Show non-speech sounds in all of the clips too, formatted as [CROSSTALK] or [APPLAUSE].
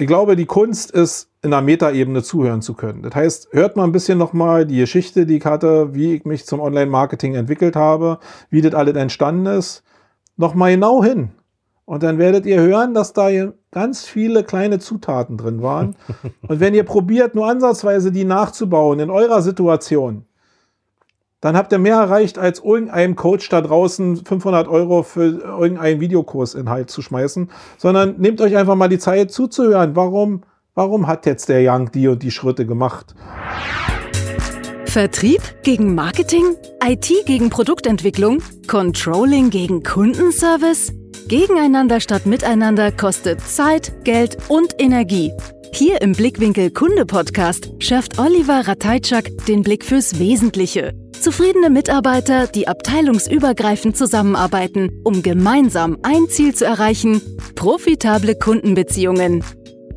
ich glaube, die Kunst ist, in einer Metaebene zuhören zu können. Das heißt, hört mal ein bisschen nochmal die Geschichte, die ich hatte, wie ich mich zum Online-Marketing entwickelt habe, wie das alles entstanden ist, nochmal genau hin. Und dann werdet ihr hören, dass da ganz viele kleine Zutaten drin waren. [LAUGHS] Und wenn ihr probiert, nur ansatzweise die nachzubauen in eurer Situation, dann habt ihr mehr erreicht, als irgendeinem Coach da draußen 500 Euro für irgendeinen Videokursinhalt zu schmeißen, sondern nehmt euch einfach mal die Zeit zuzuhören. Warum, warum hat jetzt der Young die und die Schritte gemacht? Vertrieb gegen Marketing? IT gegen Produktentwicklung? Controlling gegen Kundenservice? Gegeneinander statt miteinander kostet Zeit, Geld und Energie. Hier im Blickwinkel Kunde Podcast schärft Oliver Ratajczak den Blick fürs Wesentliche. Zufriedene Mitarbeiter, die abteilungsübergreifend zusammenarbeiten, um gemeinsam ein Ziel zu erreichen, profitable Kundenbeziehungen.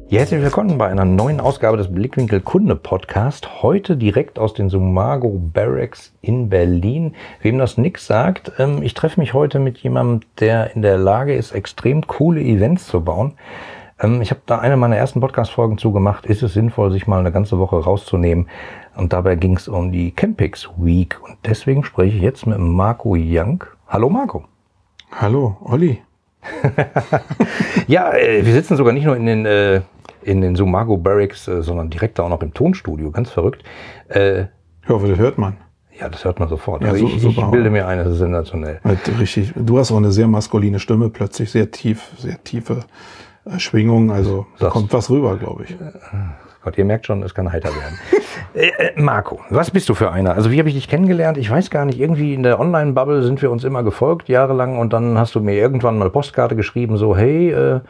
Herzlich willkommen bei einer neuen Ausgabe des Blickwinkel Kunde Podcast. Heute direkt aus den Sumago Barracks in Berlin. Wem das nix sagt, ähm, ich treffe mich heute mit jemandem, der in der Lage ist, extrem coole Events zu bauen. Ähm, ich habe da eine meiner ersten Podcast-Folgen zugemacht. Ist es sinnvoll, sich mal eine ganze Woche rauszunehmen? Und dabei ging es um die Campix Week. Und deswegen spreche ich jetzt mit Marco Young. Hallo Marco. Hallo, Olli. [LAUGHS] ja, äh, wir sitzen sogar nicht nur in den, äh, in den Sumago Barracks, äh, sondern direkt auch noch im Tonstudio. Ganz verrückt. Äh, ich hoffe, das hört man. Ja, das hört man sofort. Ja, also ich, ich bilde mir ein, das ist sensationell. Richtig. Du hast auch eine sehr maskuline Stimme, plötzlich sehr tief, sehr tiefe äh, Schwingung. Also da kommt was rüber, glaube ich. Gott, ihr merkt schon, es kann heiter werden. [LAUGHS] äh, äh, Marco, was bist du für einer? Also wie habe ich dich kennengelernt? Ich weiß gar nicht, irgendwie in der Online-Bubble sind wir uns immer gefolgt, jahrelang, und dann hast du mir irgendwann mal Postkarte geschrieben, so, hey, äh,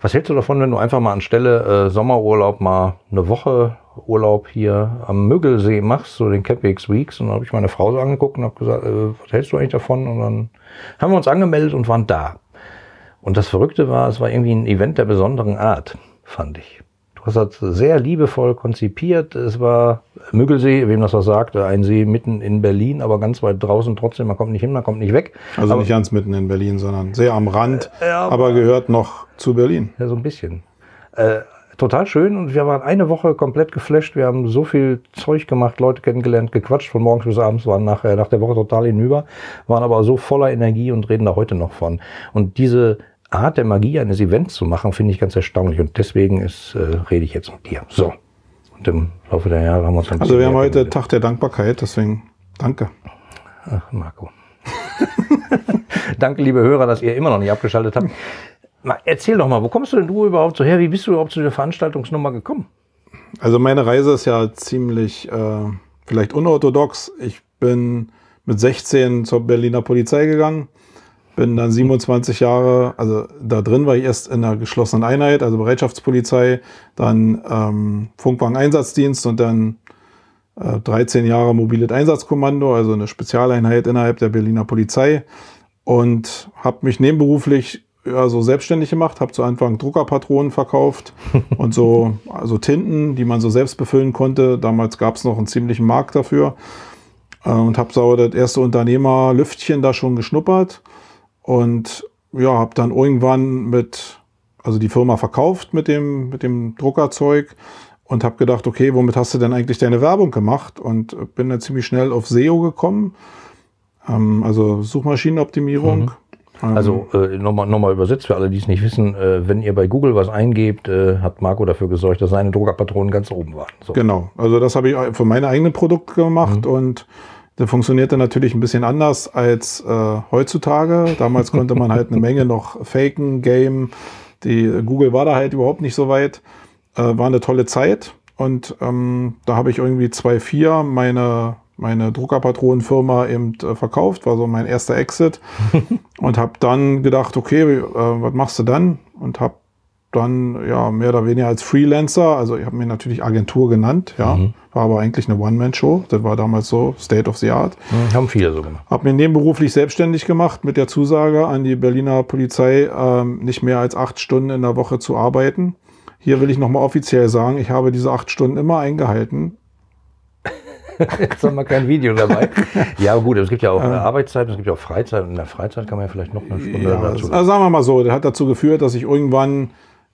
was hältst du davon, wenn du einfach mal anstelle äh, Sommerurlaub mal eine Woche Urlaub hier am Müggelsee machst, so den Capix Weeks. Und dann habe ich meine Frau so angeguckt und habe gesagt, äh, was hältst du eigentlich davon? Und dann haben wir uns angemeldet und waren da. Und das Verrückte war, es war irgendwie ein Event der besonderen Art, fand ich. Du hast das sehr liebevoll konzipiert. Es war Müggelsee, wem das was sagt, ein See mitten in Berlin, aber ganz weit draußen trotzdem. Man kommt nicht hin, man kommt nicht weg. Also aber, nicht ganz mitten in Berlin, sondern sehr am Rand, äh, aber, aber, gehört noch zu Berlin. Ja, so ein bisschen. Äh, total schön und wir waren eine Woche komplett geflasht. Wir haben so viel Zeug gemacht, Leute kennengelernt, gequatscht von morgens bis abends, waren nachher nach der Woche total hinüber, waren aber so voller Energie und reden da heute noch von. Und diese Art der Magie eines Events zu machen, finde ich ganz erstaunlich. Und deswegen ist, äh, rede ich jetzt mit dir. So. Und im Laufe der Jahre haben wir uns ein Also wir haben heute Tag der Dankbarkeit, deswegen danke. Ach, Marco. [LAUGHS] danke, liebe Hörer, dass ihr immer noch nicht abgeschaltet habt. Erzähl doch mal, wo kommst du denn du überhaupt so her? Wie bist du überhaupt zu der Veranstaltungsnummer gekommen? Also meine Reise ist ja ziemlich äh, vielleicht unorthodox. Ich bin mit 16 zur Berliner Polizei gegangen bin dann 27 Jahre, also da drin war ich erst in einer geschlossenen Einheit, also Bereitschaftspolizei, dann ähm, Funkwagen-Einsatzdienst und dann äh, 13 Jahre mobiles Einsatzkommando, also eine Spezialeinheit innerhalb der Berliner Polizei und habe mich nebenberuflich ja, so selbstständig gemacht, habe zu Anfang Druckerpatronen verkauft [LAUGHS] und so also Tinten, die man so selbst befüllen konnte. Damals gab es noch einen ziemlichen Markt dafür äh, und habe so das erste Unternehmerlüftchen da schon geschnuppert und ja, habe dann irgendwann mit, also die Firma verkauft mit dem, mit dem Druckerzeug und habe gedacht, okay, womit hast du denn eigentlich deine Werbung gemacht? Und bin dann ziemlich schnell auf SEO gekommen, ähm, also Suchmaschinenoptimierung. Mhm. Ähm, also äh, nochmal noch mal übersetzt für alle, die es nicht wissen, äh, wenn ihr bei Google was eingebt, äh, hat Marco dafür gesorgt, dass seine Druckerpatronen ganz oben waren. So. Genau, also das habe ich für meine eigenen Produkte gemacht mhm. und der funktionierte natürlich ein bisschen anders als äh, heutzutage. Damals konnte man halt eine [LAUGHS] Menge noch faken, game. Die Google war da halt überhaupt nicht so weit. Äh, war eine tolle Zeit. Und ähm, da habe ich irgendwie 2.4 meine, meine Druckerpatronenfirma eben äh, verkauft. War so mein erster Exit. [LAUGHS] und habe dann gedacht, okay, äh, was machst du dann? Und habe dann ja mehr oder weniger als Freelancer, also ich habe mir natürlich Agentur genannt, ja, mhm. war aber eigentlich eine One-Man-Show, das war damals so State of the Art. Mhm, haben viele so gemacht. Habe mir nebenberuflich selbstständig gemacht mit der Zusage an die Berliner Polizei, ähm, nicht mehr als acht Stunden in der Woche zu arbeiten. Hier will ich nochmal offiziell sagen, ich habe diese acht Stunden immer eingehalten. [LAUGHS] Jetzt haben wir kein Video dabei. [LAUGHS] ja, gut, es gibt ja auch äh, Arbeitszeit, es gibt ja auch Freizeit. Und in der Freizeit kann man ja vielleicht noch eine Stunde ja, dazu. Also sagen wir mal so, das hat dazu geführt, dass ich irgendwann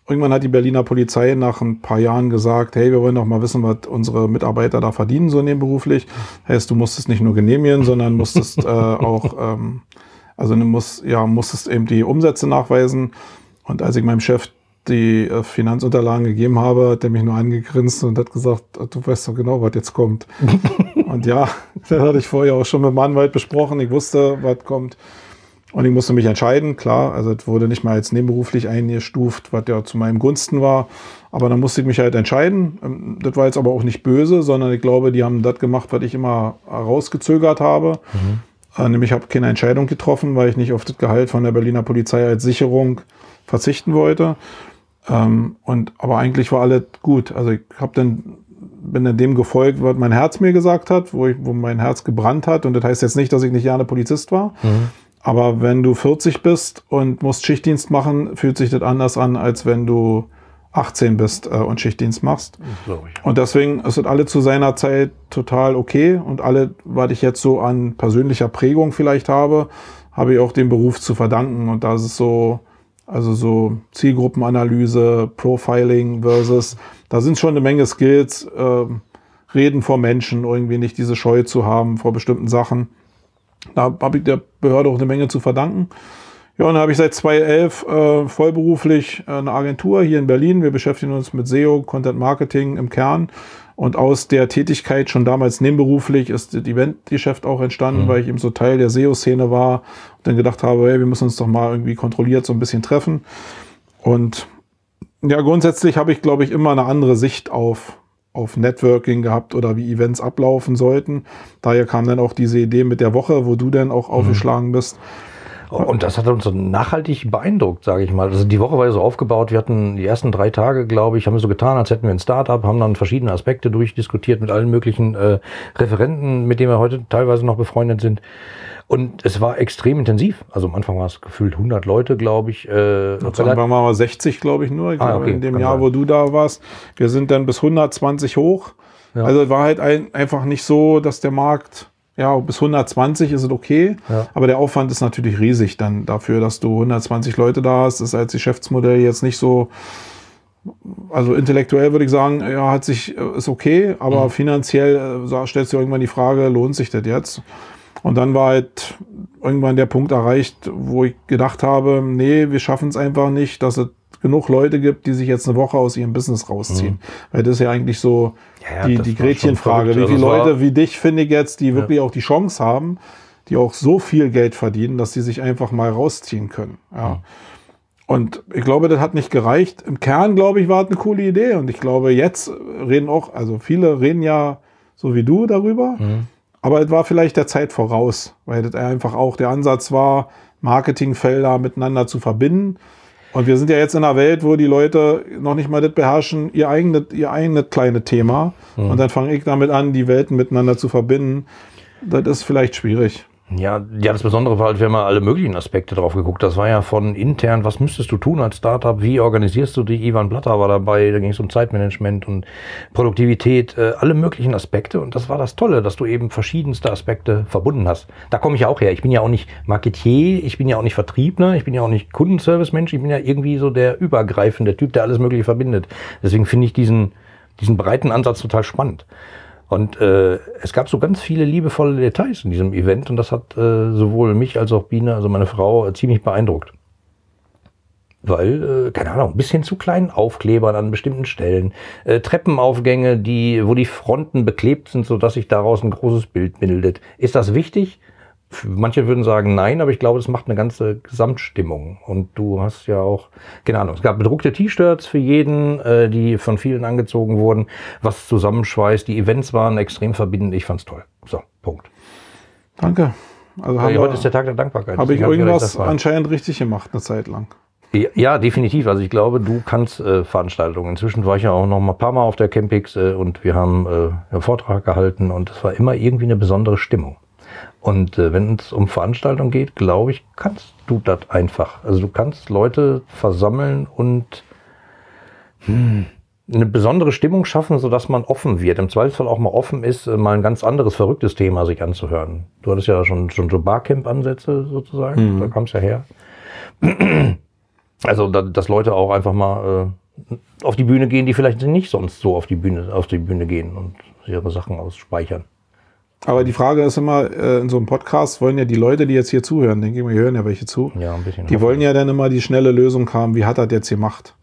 irgendwann hat die Berliner Polizei nach ein paar Jahren gesagt, hey, wir wollen doch mal wissen, was unsere Mitarbeiter da verdienen, so nebenberuflich. Heißt, du musstest nicht nur genehmigen, sondern musstest äh, [LAUGHS] auch, ähm, also du musst, ja, musstest eben die Umsätze nachweisen. Und als ich meinem Chef die äh, Finanzunterlagen gegeben habe, hat er mich nur angegrinst und hat gesagt, du weißt doch genau, was jetzt kommt. [LAUGHS] und ja, [LAUGHS] das hatte ich vorher auch schon mit dem Anwalt besprochen. Ich wusste, was kommt. Und ich musste mich entscheiden, klar, also es wurde nicht mal als nebenberuflich eingestuft, was ja zu meinem Gunsten war. Aber dann musste ich mich halt entscheiden. Ähm, das war jetzt aber auch nicht böse, sondern ich glaube, die haben das gemacht, was ich immer rausgezögert habe. Mhm. Äh, nämlich habe keine Entscheidung getroffen, weil ich nicht auf das Gehalt von der Berliner Polizei als Sicherung verzichten wollte. Ähm, und aber eigentlich war alles gut. Also ich habe dann bin dann dem gefolgt, was mein Herz mir gesagt hat, wo, ich, wo mein Herz gebrannt hat. Und das heißt jetzt nicht, dass ich nicht gerne Polizist war. Mhm. Aber wenn du 40 bist und musst Schichtdienst machen, fühlt sich das anders an, als wenn du 18 bist äh, und Schichtdienst machst. Und deswegen ist das alle zu seiner Zeit total okay. Und alle, was ich jetzt so an persönlicher Prägung vielleicht habe, habe ich auch dem Beruf zu verdanken. Und da ist es so, also so Zielgruppenanalyse, Profiling versus, da sind schon eine Menge Skills, äh, reden vor Menschen, irgendwie nicht diese Scheu zu haben vor bestimmten Sachen. Da habe ich der Behörde auch eine Menge zu verdanken. Ja, und da habe ich seit 2011 äh, vollberuflich eine Agentur hier in Berlin. Wir beschäftigen uns mit SEO, Content Marketing im Kern. Und aus der Tätigkeit schon damals nebenberuflich ist das Eventgeschäft auch entstanden, mhm. weil ich eben so Teil der SEO-Szene war und dann gedacht habe, hey, wir müssen uns doch mal irgendwie kontrolliert so ein bisschen treffen. Und ja, grundsätzlich habe ich, glaube ich, immer eine andere Sicht auf auf Networking gehabt oder wie Events ablaufen sollten. Daher kam dann auch diese Idee mit der Woche, wo du dann auch mhm. aufgeschlagen bist. Und das hat uns so nachhaltig beeindruckt, sage ich mal. Also die Woche war ja so aufgebaut, wir hatten die ersten drei Tage, glaube ich, haben wir so getan, als hätten wir ein Startup, haben dann verschiedene Aspekte durchdiskutiert mit allen möglichen äh, Referenten, mit denen wir heute teilweise noch befreundet sind. Und es war extrem intensiv. Also am Anfang war es gefühlt 100 Leute, glaube ich. Äh, Am Anfang waren wir 60, glaube ich, nur. Ich ah, glaube, okay, in dem Jahr, sein. wo du da warst. Wir sind dann bis 120 hoch. Ja. Also war halt ein, einfach nicht so, dass der Markt, ja, bis 120 ist es okay. Ja. Aber der Aufwand ist natürlich riesig dann dafür, dass du 120 Leute da hast. Das ist als Geschäftsmodell jetzt nicht so, also intellektuell würde ich sagen, ja, hat sich, äh, ist okay, aber mhm. finanziell äh, stellst du irgendwann die Frage, lohnt sich das jetzt? Und dann war halt irgendwann der Punkt erreicht, wo ich gedacht habe, nee, wir schaffen es einfach nicht, dass es genug Leute gibt, die sich jetzt eine Woche aus ihrem Business rausziehen. Mhm. Weil das ist ja eigentlich so ja, die, die Gretchenfrage. Wie viele also Leute wie dich finde ich jetzt, die wirklich ja. auch die Chance haben, die auch so viel Geld verdienen, dass sie sich einfach mal rausziehen können. Ja. Mhm. Und ich glaube, das hat nicht gereicht. Im Kern, glaube ich, war es eine coole Idee. Und ich glaube, jetzt reden auch, also viele reden ja so wie du darüber. Mhm. Aber es war vielleicht der Zeit voraus, weil das einfach auch der Ansatz war, Marketingfelder miteinander zu verbinden. Und wir sind ja jetzt in einer Welt, wo die Leute noch nicht mal das beherrschen, ihr eigenes, ihr eigenes kleine Thema. Mhm. Und dann fange ich damit an, die Welten miteinander zu verbinden. Das ist vielleicht schwierig. Ja, ja, das Besondere war halt, wir haben alle möglichen Aspekte drauf geguckt. Das war ja von intern, was müsstest du tun als Startup? Wie organisierst du dich? Ivan Blatter war dabei, da ging es um Zeitmanagement und Produktivität, äh, alle möglichen Aspekte. Und das war das Tolle, dass du eben verschiedenste Aspekte verbunden hast. Da komme ich ja auch her. Ich bin ja auch nicht Marketier, ich bin ja auch nicht Vertriebler, ich bin ja auch nicht Kundenservice-Mensch, ich bin ja irgendwie so der übergreifende Typ, der alles Mögliche verbindet. Deswegen finde ich diesen, diesen breiten Ansatz total spannend. Und äh, es gab so ganz viele liebevolle Details in diesem Event und das hat äh, sowohl mich als auch Biene, also meine Frau, äh, ziemlich beeindruckt. Weil, äh, keine Ahnung, bis hin zu kleinen Aufklebern an bestimmten Stellen, äh, Treppenaufgänge, die, wo die Fronten beklebt sind, sodass sich daraus ein großes Bild bildet. Ist das wichtig? Manche würden sagen nein, aber ich glaube, das macht eine ganze Gesamtstimmung. Und du hast ja auch, keine Ahnung, es gab bedruckte T-Shirts für jeden, äh, die von vielen angezogen wurden, was zusammenschweißt. Die Events waren extrem verbindend. Ich fand's toll. So, Punkt. Danke. Also ja, heute ist der Tag der Dankbarkeit. Habe ich irgendwas gedacht, anscheinend richtig gemacht, eine Zeit lang. Ja, definitiv. Also ich glaube, du kannst äh, Veranstaltungen. Inzwischen war ich ja auch noch mal ein paar Mal auf der Campix äh, und wir haben äh, einen Vortrag gehalten und es war immer irgendwie eine besondere Stimmung. Und äh, wenn es um Veranstaltungen geht, glaube ich, kannst du das einfach. Also du kannst Leute versammeln und hm, eine besondere Stimmung schaffen, sodass man offen wird. Im Zweifelsfall auch mal offen ist, äh, mal ein ganz anderes, verrücktes Thema sich anzuhören. Du hattest ja schon, schon so Barcamp-Ansätze sozusagen, mhm. da kam es ja her. Also, da, dass Leute auch einfach mal äh, auf die Bühne gehen, die vielleicht nicht sonst so auf die Bühne, auf die Bühne gehen und ihre Sachen ausspeichern. Aber die Frage ist immer, äh, in so einem Podcast wollen ja die Leute, die jetzt hier zuhören, denke ich hier hören ja welche zu, Ja, ein bisschen. die wollen ja dann immer die schnelle Lösung haben, wie hat er das jetzt gemacht?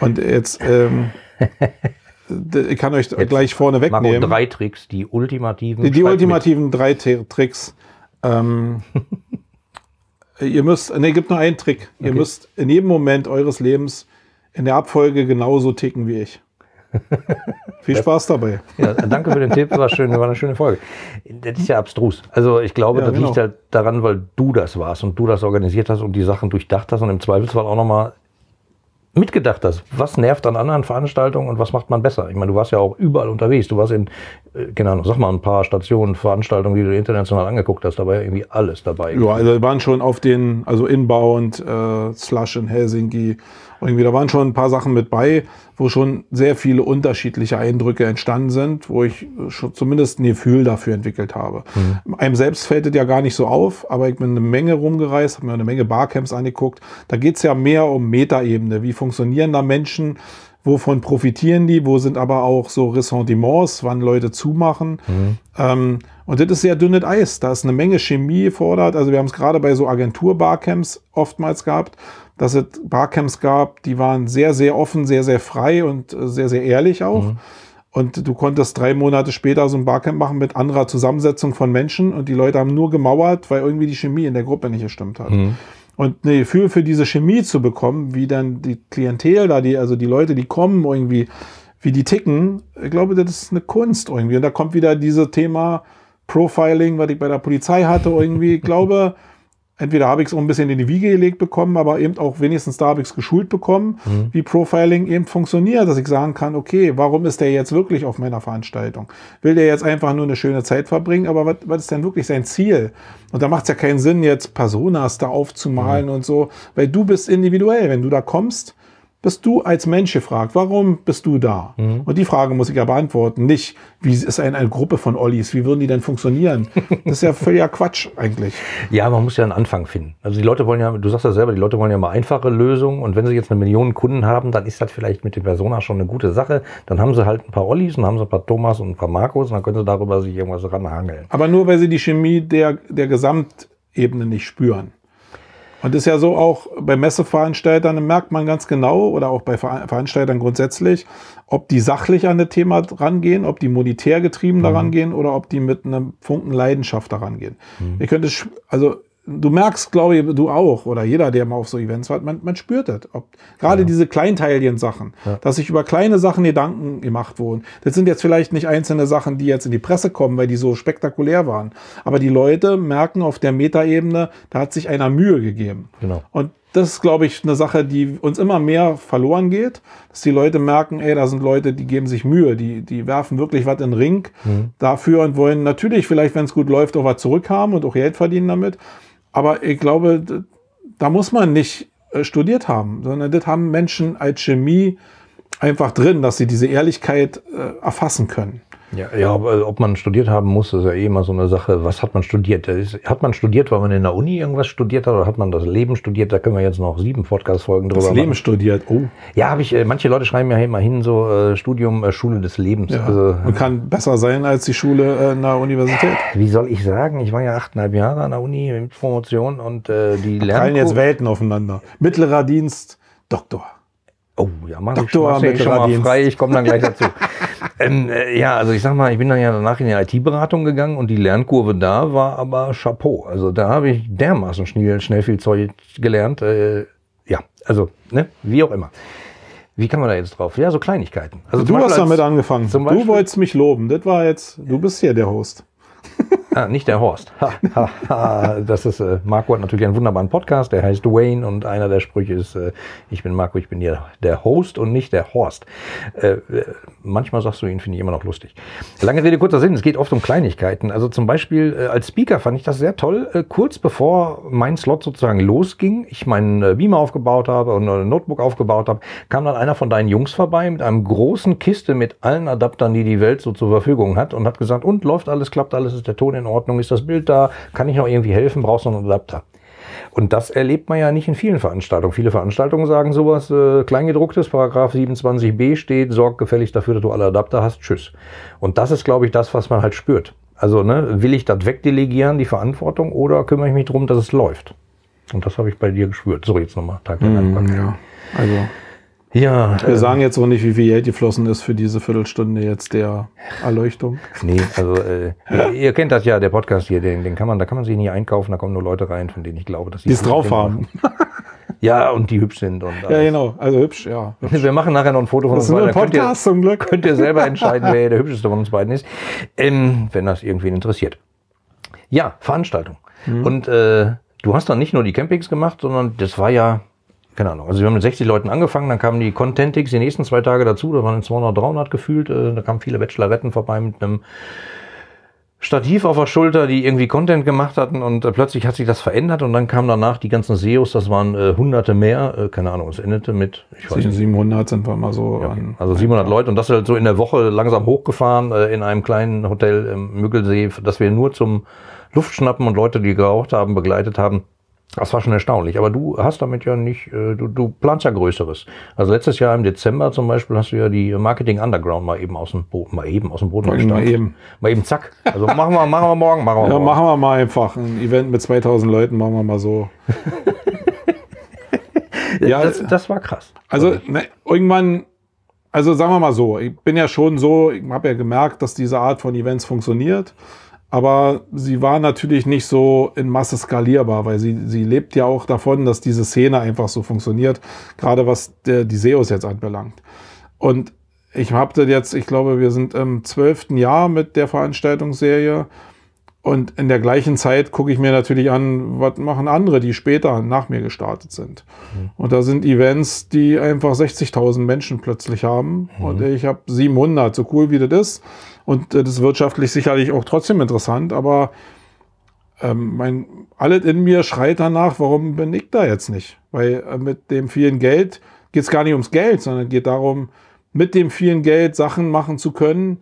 Und jetzt, ähm, [LAUGHS] ich kann euch gleich vorne Marco, wegnehmen. drei Tricks, die ultimativen. Die, die ultimativen drei T Tricks. Ähm, ihr müsst, ne, gibt nur einen Trick. Ihr Okay. müsst in jedem Moment eures Lebens in der Abfolge genauso ticken wie ich. [LAUGHS] Viel Spaß dabei. Ja, danke für den Tipp, war schön, war eine schöne Folge. Das ist ja abstrus. Also ich glaube, Ja, das genau. liegt halt daran, weil du das warst und du das organisiert hast und die Sachen durchdacht hast und im Zweifelsfall auch nochmal mitgedacht hast. Was nervt an anderen Veranstaltungen und was macht man besser? Ich meine, du warst ja auch überall unterwegs. Du warst in, äh, keine Ahnung, sag mal ein paar Stationen, Veranstaltungen, die du international angeguckt hast. Da war ja irgendwie alles dabei. Ja, also wir waren schon auf den, also Inbound, äh, Slush in Helsinki. Irgendwie, da waren schon ein paar Sachen mit bei, wo schon sehr viele unterschiedliche Eindrücke entstanden sind, wo ich schon zumindest ein Gefühl dafür entwickelt habe. Einem selbst fällt es ja gar nicht so auf, aber ich bin eine Menge rumgereist, habe mir eine Menge Barcamps angeguckt. Da geht es ja mehr um Metaebene. Wie funktionieren da Menschen? Wovon profitieren die? Wo sind aber auch so Ressentiments, wann Leute zumachen? Ähm, und das ist sehr dünnes Eis. Da ist eine Menge Chemie gefordert. Also wir haben es gerade bei so Agentur-Barcamps oftmals gehabt, dass es Barcamps gab, die waren sehr, sehr offen, sehr, sehr frei und äh, sehr, sehr ehrlich auch. Und du konntest drei Monate später so ein Barcamp machen mit anderer Zusammensetzung von Menschen und die Leute haben nur gemauert, weil irgendwie die Chemie in der Gruppe nicht gestimmt hat. Und ein Gefühl für diese Chemie zu bekommen, wie dann die Klientel da, die, also die Leute, die kommen irgendwie, wie die ticken, ich glaube, das ist eine Kunst irgendwie. Und da kommt wieder dieses Thema Profiling, was ich bei der Polizei hatte, irgendwie. Ich glaube, [LAUGHS] entweder habe ich es ein bisschen in die Wiege gelegt bekommen, aber eben auch wenigstens da habe ich es geschult bekommen, wie Profiling eben funktioniert, dass ich sagen kann, okay, warum ist der jetzt wirklich auf meiner Veranstaltung? Will der jetzt einfach nur eine schöne Zeit verbringen, aber was, was ist denn wirklich sein Ziel? Und da macht es ja keinen Sinn, jetzt Personas da aufzumalen und so, weil du bist individuell. Wenn du da kommst, bist du als Mensch gefragt, warum bist du da? Und die Frage muss ich ja beantworten, nicht, wie ist eine, eine Gruppe von Ollis, wie würden die denn funktionieren? [LAUGHS] Das ist ja völliger Quatsch eigentlich. Ja, man muss ja einen Anfang finden. Also die Leute wollen ja, du sagst ja selber, die Leute wollen ja mal einfache Lösungen und wenn sie jetzt eine Million Kunden haben, dann ist das vielleicht mit den Persona schon eine gute Sache. Dann haben sie halt ein paar Ollis und haben sie ein paar Thomas und ein paar Marcos und dann können sie darüber sich irgendwas ranhangeln. Aber nur, weil sie die Chemie der, der Gesamtebene nicht spüren. Und das ist ja so auch bei Messeveranstaltern merkt man ganz genau oder auch bei Ver- Veranstaltern grundsätzlich, ob die sachlich an das Thema rangehen, ob die monetär getrieben daran gehen oder ob die mit einem Funken Leidenschaft daran gehen. Ihr könnt es, also du merkst, glaube ich, du auch oder jeder, der mal auf so Events war, man, man spürt das. Ob, gerade diese Kleinteilchen-Sachen, dass sich über kleine Sachen Gedanken gemacht wurden. Das sind jetzt vielleicht nicht einzelne Sachen, die jetzt in die Presse kommen, weil die so spektakulär waren. Aber die Leute merken auf der Metaebene, da hat sich einer Mühe gegeben. Genau. Und das ist, glaube ich, eine Sache, die uns immer mehr verloren geht, dass die Leute merken, ey, da sind Leute, die geben sich Mühe, die, die werfen wirklich was in den Ring dafür und wollen natürlich vielleicht, wenn es gut läuft, auch was zurückhaben und auch Geld verdienen damit. Aber ich glaube, da muss man nicht äh, studiert haben, sondern das haben Menschen als Chemie einfach drin, dass sie diese Ehrlichkeit äh, erfassen können. Ja, ja, aber ob man studiert haben muss, ist ja eh immer so eine Sache. Was hat man studiert? Hat man studiert, weil man in der Uni irgendwas studiert hat, oder hat man das Leben studiert? Da können wir jetzt noch sieben Podcast-Folgen drüber Das Leben machen. studiert, oh. Ja, habe ich. Äh, manche Leute schreiben ja immer hin so äh, Studium äh, Schule des Lebens. Ja, Also, und kann besser sein als die Schule äh, in der Universität. wie soll ich sagen? Ich war ja achteinhalb Jahre an der Uni mit Promotion und äh, die Fallen lernen jetzt Welten aufeinander. Mittlerer Dienst, Doktor. Oh, ja, mach ich, Doktor mach ich schon mal frei, ich komme dann gleich dazu. [LAUGHS] ähm, äh, ja, also ich sag mal, ich bin dann ja danach in die IT-Beratung gegangen und die Lernkurve da war aber Chapeau. Also da habe ich dermaßen schnell, schnell viel Zeug gelernt. Äh, ja, also, ne, wie auch immer. Wie kann man da jetzt drauf? Ja, so Kleinigkeiten. Also du hast Beispiel damit als- angefangen. Du wolltest mich loben. Das war jetzt, du bist hier der Host. [LAUGHS] Ah, nicht der Horst. Das ist, äh, Marco hat natürlich einen wunderbaren Podcast, der heißt Wayne und einer der Sprüche ist, äh, ich bin Marco, ich bin hier der Host und nicht der Horst. Äh, äh, manchmal sagst du ihn, finde ich immer noch lustig. Lange Rede, kurzer Sinn, es geht oft um Kleinigkeiten. Also zum Beispiel äh, als Speaker fand ich das sehr toll, äh, kurz bevor mein Slot sozusagen losging, ich meinen äh, Beamer aufgebaut habe und ein Notebook aufgebaut habe, kam dann einer von deinen Jungs vorbei mit einem großen Kiste mit allen Adaptern, die die Welt so zur Verfügung hat und hat gesagt, und läuft alles, klappt alles, ist der Ton in Ordnung, ist das Bild da, kann ich noch irgendwie helfen, brauchst du noch einen Adapter? Und das erlebt man ja nicht in vielen Veranstaltungen. Viele Veranstaltungen sagen sowas, äh, Kleingedrucktes, Paragraph 27b steht, sorg gefällig dafür, dass du alle Adapter hast, tschüss. Und das ist, glaube ich, das, was man halt spürt. Also ne, will ich das wegdelegieren, die Verantwortung, oder kümmere ich mich darum, dass es läuft? Und das habe ich bei dir gespürt. So, jetzt nochmal. Tag Mm, Dankbarkeit. ja. Also, Ja, wir äh, sagen jetzt auch nicht, wie viel Geld geflossen ist für diese Viertelstunde jetzt der Erleuchtung. nee, also äh, ihr, [LAUGHS] ihr kennt das ja, der Podcast hier, den, den kann man, da kann man sich nie einkaufen, da kommen nur Leute rein, von denen ich glaube, dass sie Die es drauf haben. Ja, und die hübsch sind. Und [LAUGHS] Ja, genau. Also hübsch, ja. [LAUGHS] Wir machen nachher noch ein Foto von Das uns ist nur ein beiden. Könnt ihr- Podcast zum Glück. könnt ihr selber entscheiden, wer der hübscheste von uns beiden ist, ähm, wenn das irgendwen interessiert. Ja, Veranstaltung. Mhm. Und äh, du hast dann nicht nur die Campings gemacht, sondern das war ja, keine Ahnung, also wir haben mit 60 Leuten angefangen, dann kamen die Contentix die nächsten zwei Tage dazu, da waren 200, 300 gefühlt, äh, da kamen viele Bacheloretten vorbei mit einem Stativ auf der Schulter, die irgendwie Content gemacht hatten. Und äh, plötzlich hat sich das verändert und dann kamen danach die ganzen SEOs, das waren äh, hunderte mehr, äh, keine Ahnung, es endete mit, ich weiß Zwischen nicht, 700 sind wir mal so an. also 700 Leute. Und das halt so in der Woche langsam hochgefahren äh, in einem kleinen Hotel im Müggelsee, das wir nur zum Luftschnappen und Leute, die geraucht haben, begleitet haben. Das war schon erstaunlich. Aber du hast damit ja nicht, äh, du, du planst ja Größeres. Also letztes Jahr im Dezember zum Beispiel hast du ja die Marketing Underground mal eben aus dem Boden, mal eben aus dem Boden Mal eben, gestampft. mal eben. Mal eben zack. Also machen wir, machen wir morgen, machen wir Ja, morgen. machen wir mal einfach ein Event mit 2000 Leuten, machen wir mal so. [LAUGHS] ja, das, das war krass. Also ne, irgendwann, also sagen wir mal so, ich bin ja schon so, ich habe ja gemerkt, dass diese Art von Events funktioniert, aber sie war natürlich nicht so in Masse skalierbar, weil sie, sie lebt ja auch davon, dass diese Szene einfach so funktioniert, gerade was der, die SEOs jetzt anbelangt. Und ich habe das jetzt, ich glaube, wir sind im zwölften Jahr mit der Veranstaltungsserie. Und in der gleichen Zeit gucke ich mir natürlich an, was machen andere, die später nach mir gestartet sind. Und da sind Events, die einfach 60.000 Menschen plötzlich haben. Und ich habe 700, so cool wie das ist. Und äh, das ist wirtschaftlich sicherlich auch trotzdem interessant, aber ähm, mein, alles in mir schreit danach, warum bin ich da jetzt nicht? Weil äh, mit dem vielen Geld geht es gar nicht ums Geld, sondern geht darum, mit dem vielen Geld Sachen machen zu können,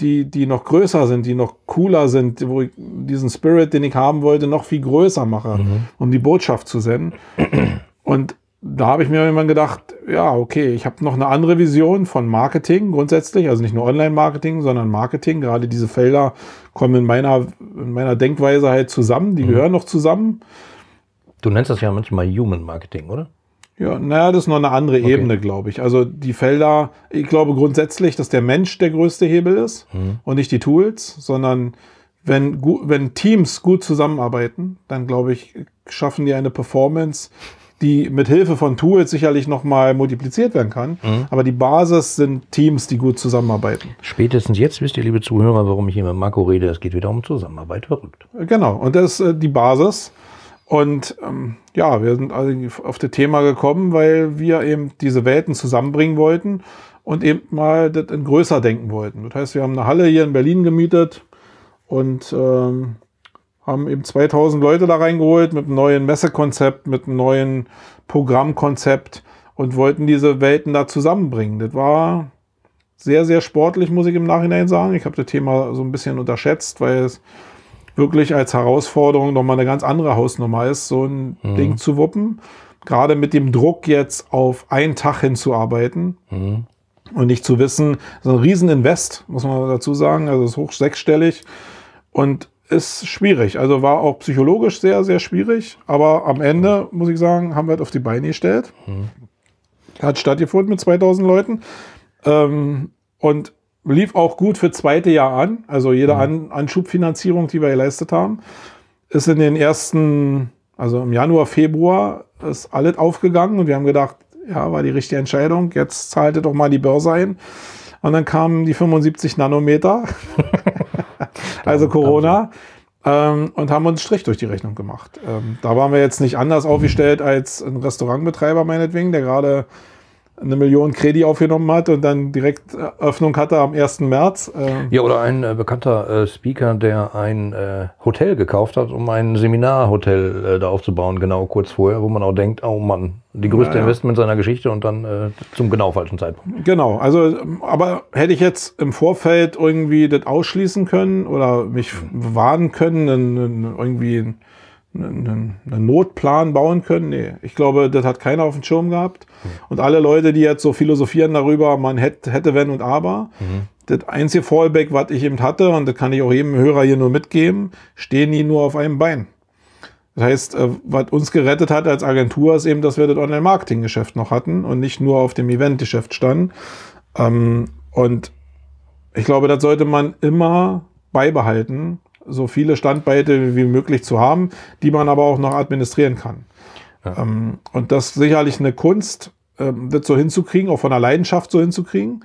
die, die noch größer sind, die noch cooler sind, wo ich diesen Spirit, den ich haben wollte, noch viel größer mache, um die Botschaft zu senden. Und da habe ich mir irgendwann gedacht, ja, okay, ich habe noch eine andere Vision von Marketing grundsätzlich, also nicht nur Online-Marketing, sondern Marketing. Gerade diese Felder kommen in meiner, in meiner Denkweise halt zusammen, die gehören noch zusammen. Du nennst das ja manchmal Human Marketing, oder? Ja, naja, das ist noch eine andere Ebene, glaube ich. Also die Felder, ich glaube grundsätzlich, dass der Mensch der größte Hebel ist und nicht die Tools, sondern wenn, wenn Teams gut zusammenarbeiten, dann glaube ich, schaffen die eine Performance, die mit Hilfe von Tools sicherlich nochmal multipliziert werden kann. Aber die Basis sind Teams, die gut zusammenarbeiten. Spätestens jetzt wisst ihr, liebe Zuhörer, warum ich hier mit Marco rede. Es geht wieder um Zusammenarbeit. Verrückt. Genau, und das ist äh, die Basis. Und ähm, ja, wir sind auf das Thema gekommen, weil wir eben diese Welten zusammenbringen wollten und eben mal das in größer denken wollten. Das heißt, wir haben eine Halle hier in Berlin gemietet und ähm, haben eben 2000 Leute da reingeholt mit einem neuen Messekonzept, mit einem neuen Programmkonzept und wollten diese Welten da zusammenbringen. Das war sehr, sehr sportlich, muss ich im Nachhinein sagen. Ich habe das Thema so ein bisschen unterschätzt, weil es wirklich als Herausforderung nochmal eine ganz andere Hausnummer ist, so ein Ding zu wuppen. Gerade mit dem Druck jetzt auf einen Tag hinzuarbeiten und nicht zu wissen, so ein Rieseninvest, muss man dazu sagen, also ist hoch sechsstellig und ist schwierig. Also war auch psychologisch sehr, sehr schwierig, aber am Ende, muss ich sagen, haben wir es auf die Beine gestellt. Hat stattgefunden mit 2000 Leuten ähm, und lief auch gut für zweite Jahr an. Also jede an Anschubfinanzierung, die wir geleistet haben, ist in den ersten, also im Januar, Februar, ist alles aufgegangen und wir haben gedacht, ja, war die richtige Entscheidung. Jetzt zahlte doch mal die Börse ein. Und dann kamen die 75 Nanometer, [LAUGHS] also Corona, ähm, und haben uns Strich durch die Rechnung gemacht. Ähm, da waren wir jetzt nicht anders aufgestellt als ein Restaurantbetreiber meinetwegen, der gerade eine Million Kredi aufgenommen hat und dann direkt Öffnung hatte am 1. März. Äh, Ja, oder ein äh, bekannter äh, Speaker, der ein äh, Hotel gekauft hat, um ein Seminarhotel äh, da aufzubauen, genau kurz vorher, wo man auch denkt, oh Mann, die größte Ja, ja. Investment seiner Geschichte und dann äh, zum genau falschen Zeitpunkt. Genau, also, ähm, aber hätte ich jetzt im Vorfeld irgendwie das ausschließen können oder mich warnen können, dann irgendwie einen, einen Notplan bauen können. Nee, ich glaube, das hat keiner auf dem Schirm gehabt. Und alle Leute, die jetzt so philosophieren darüber, man hätte, hätte wenn und aber, das einzige Fallback, was ich eben hatte, und das kann ich auch jedem Hörer hier nur mitgeben, stehen die nur auf einem Bein. Das heißt, äh, was uns gerettet hat als Agentur, ist eben, dass wir das Online-Marketing-Geschäft noch hatten und nicht nur auf dem Event-Geschäft standen. Ähm, und ich glaube, das sollte man immer beibehalten, so viele Standbeite wie möglich zu haben, die man aber auch noch administrieren kann. Ja. Ähm, und das ist sicherlich eine Kunst, ähm, das so hinzukriegen, auch von der Leidenschaft so hinzukriegen.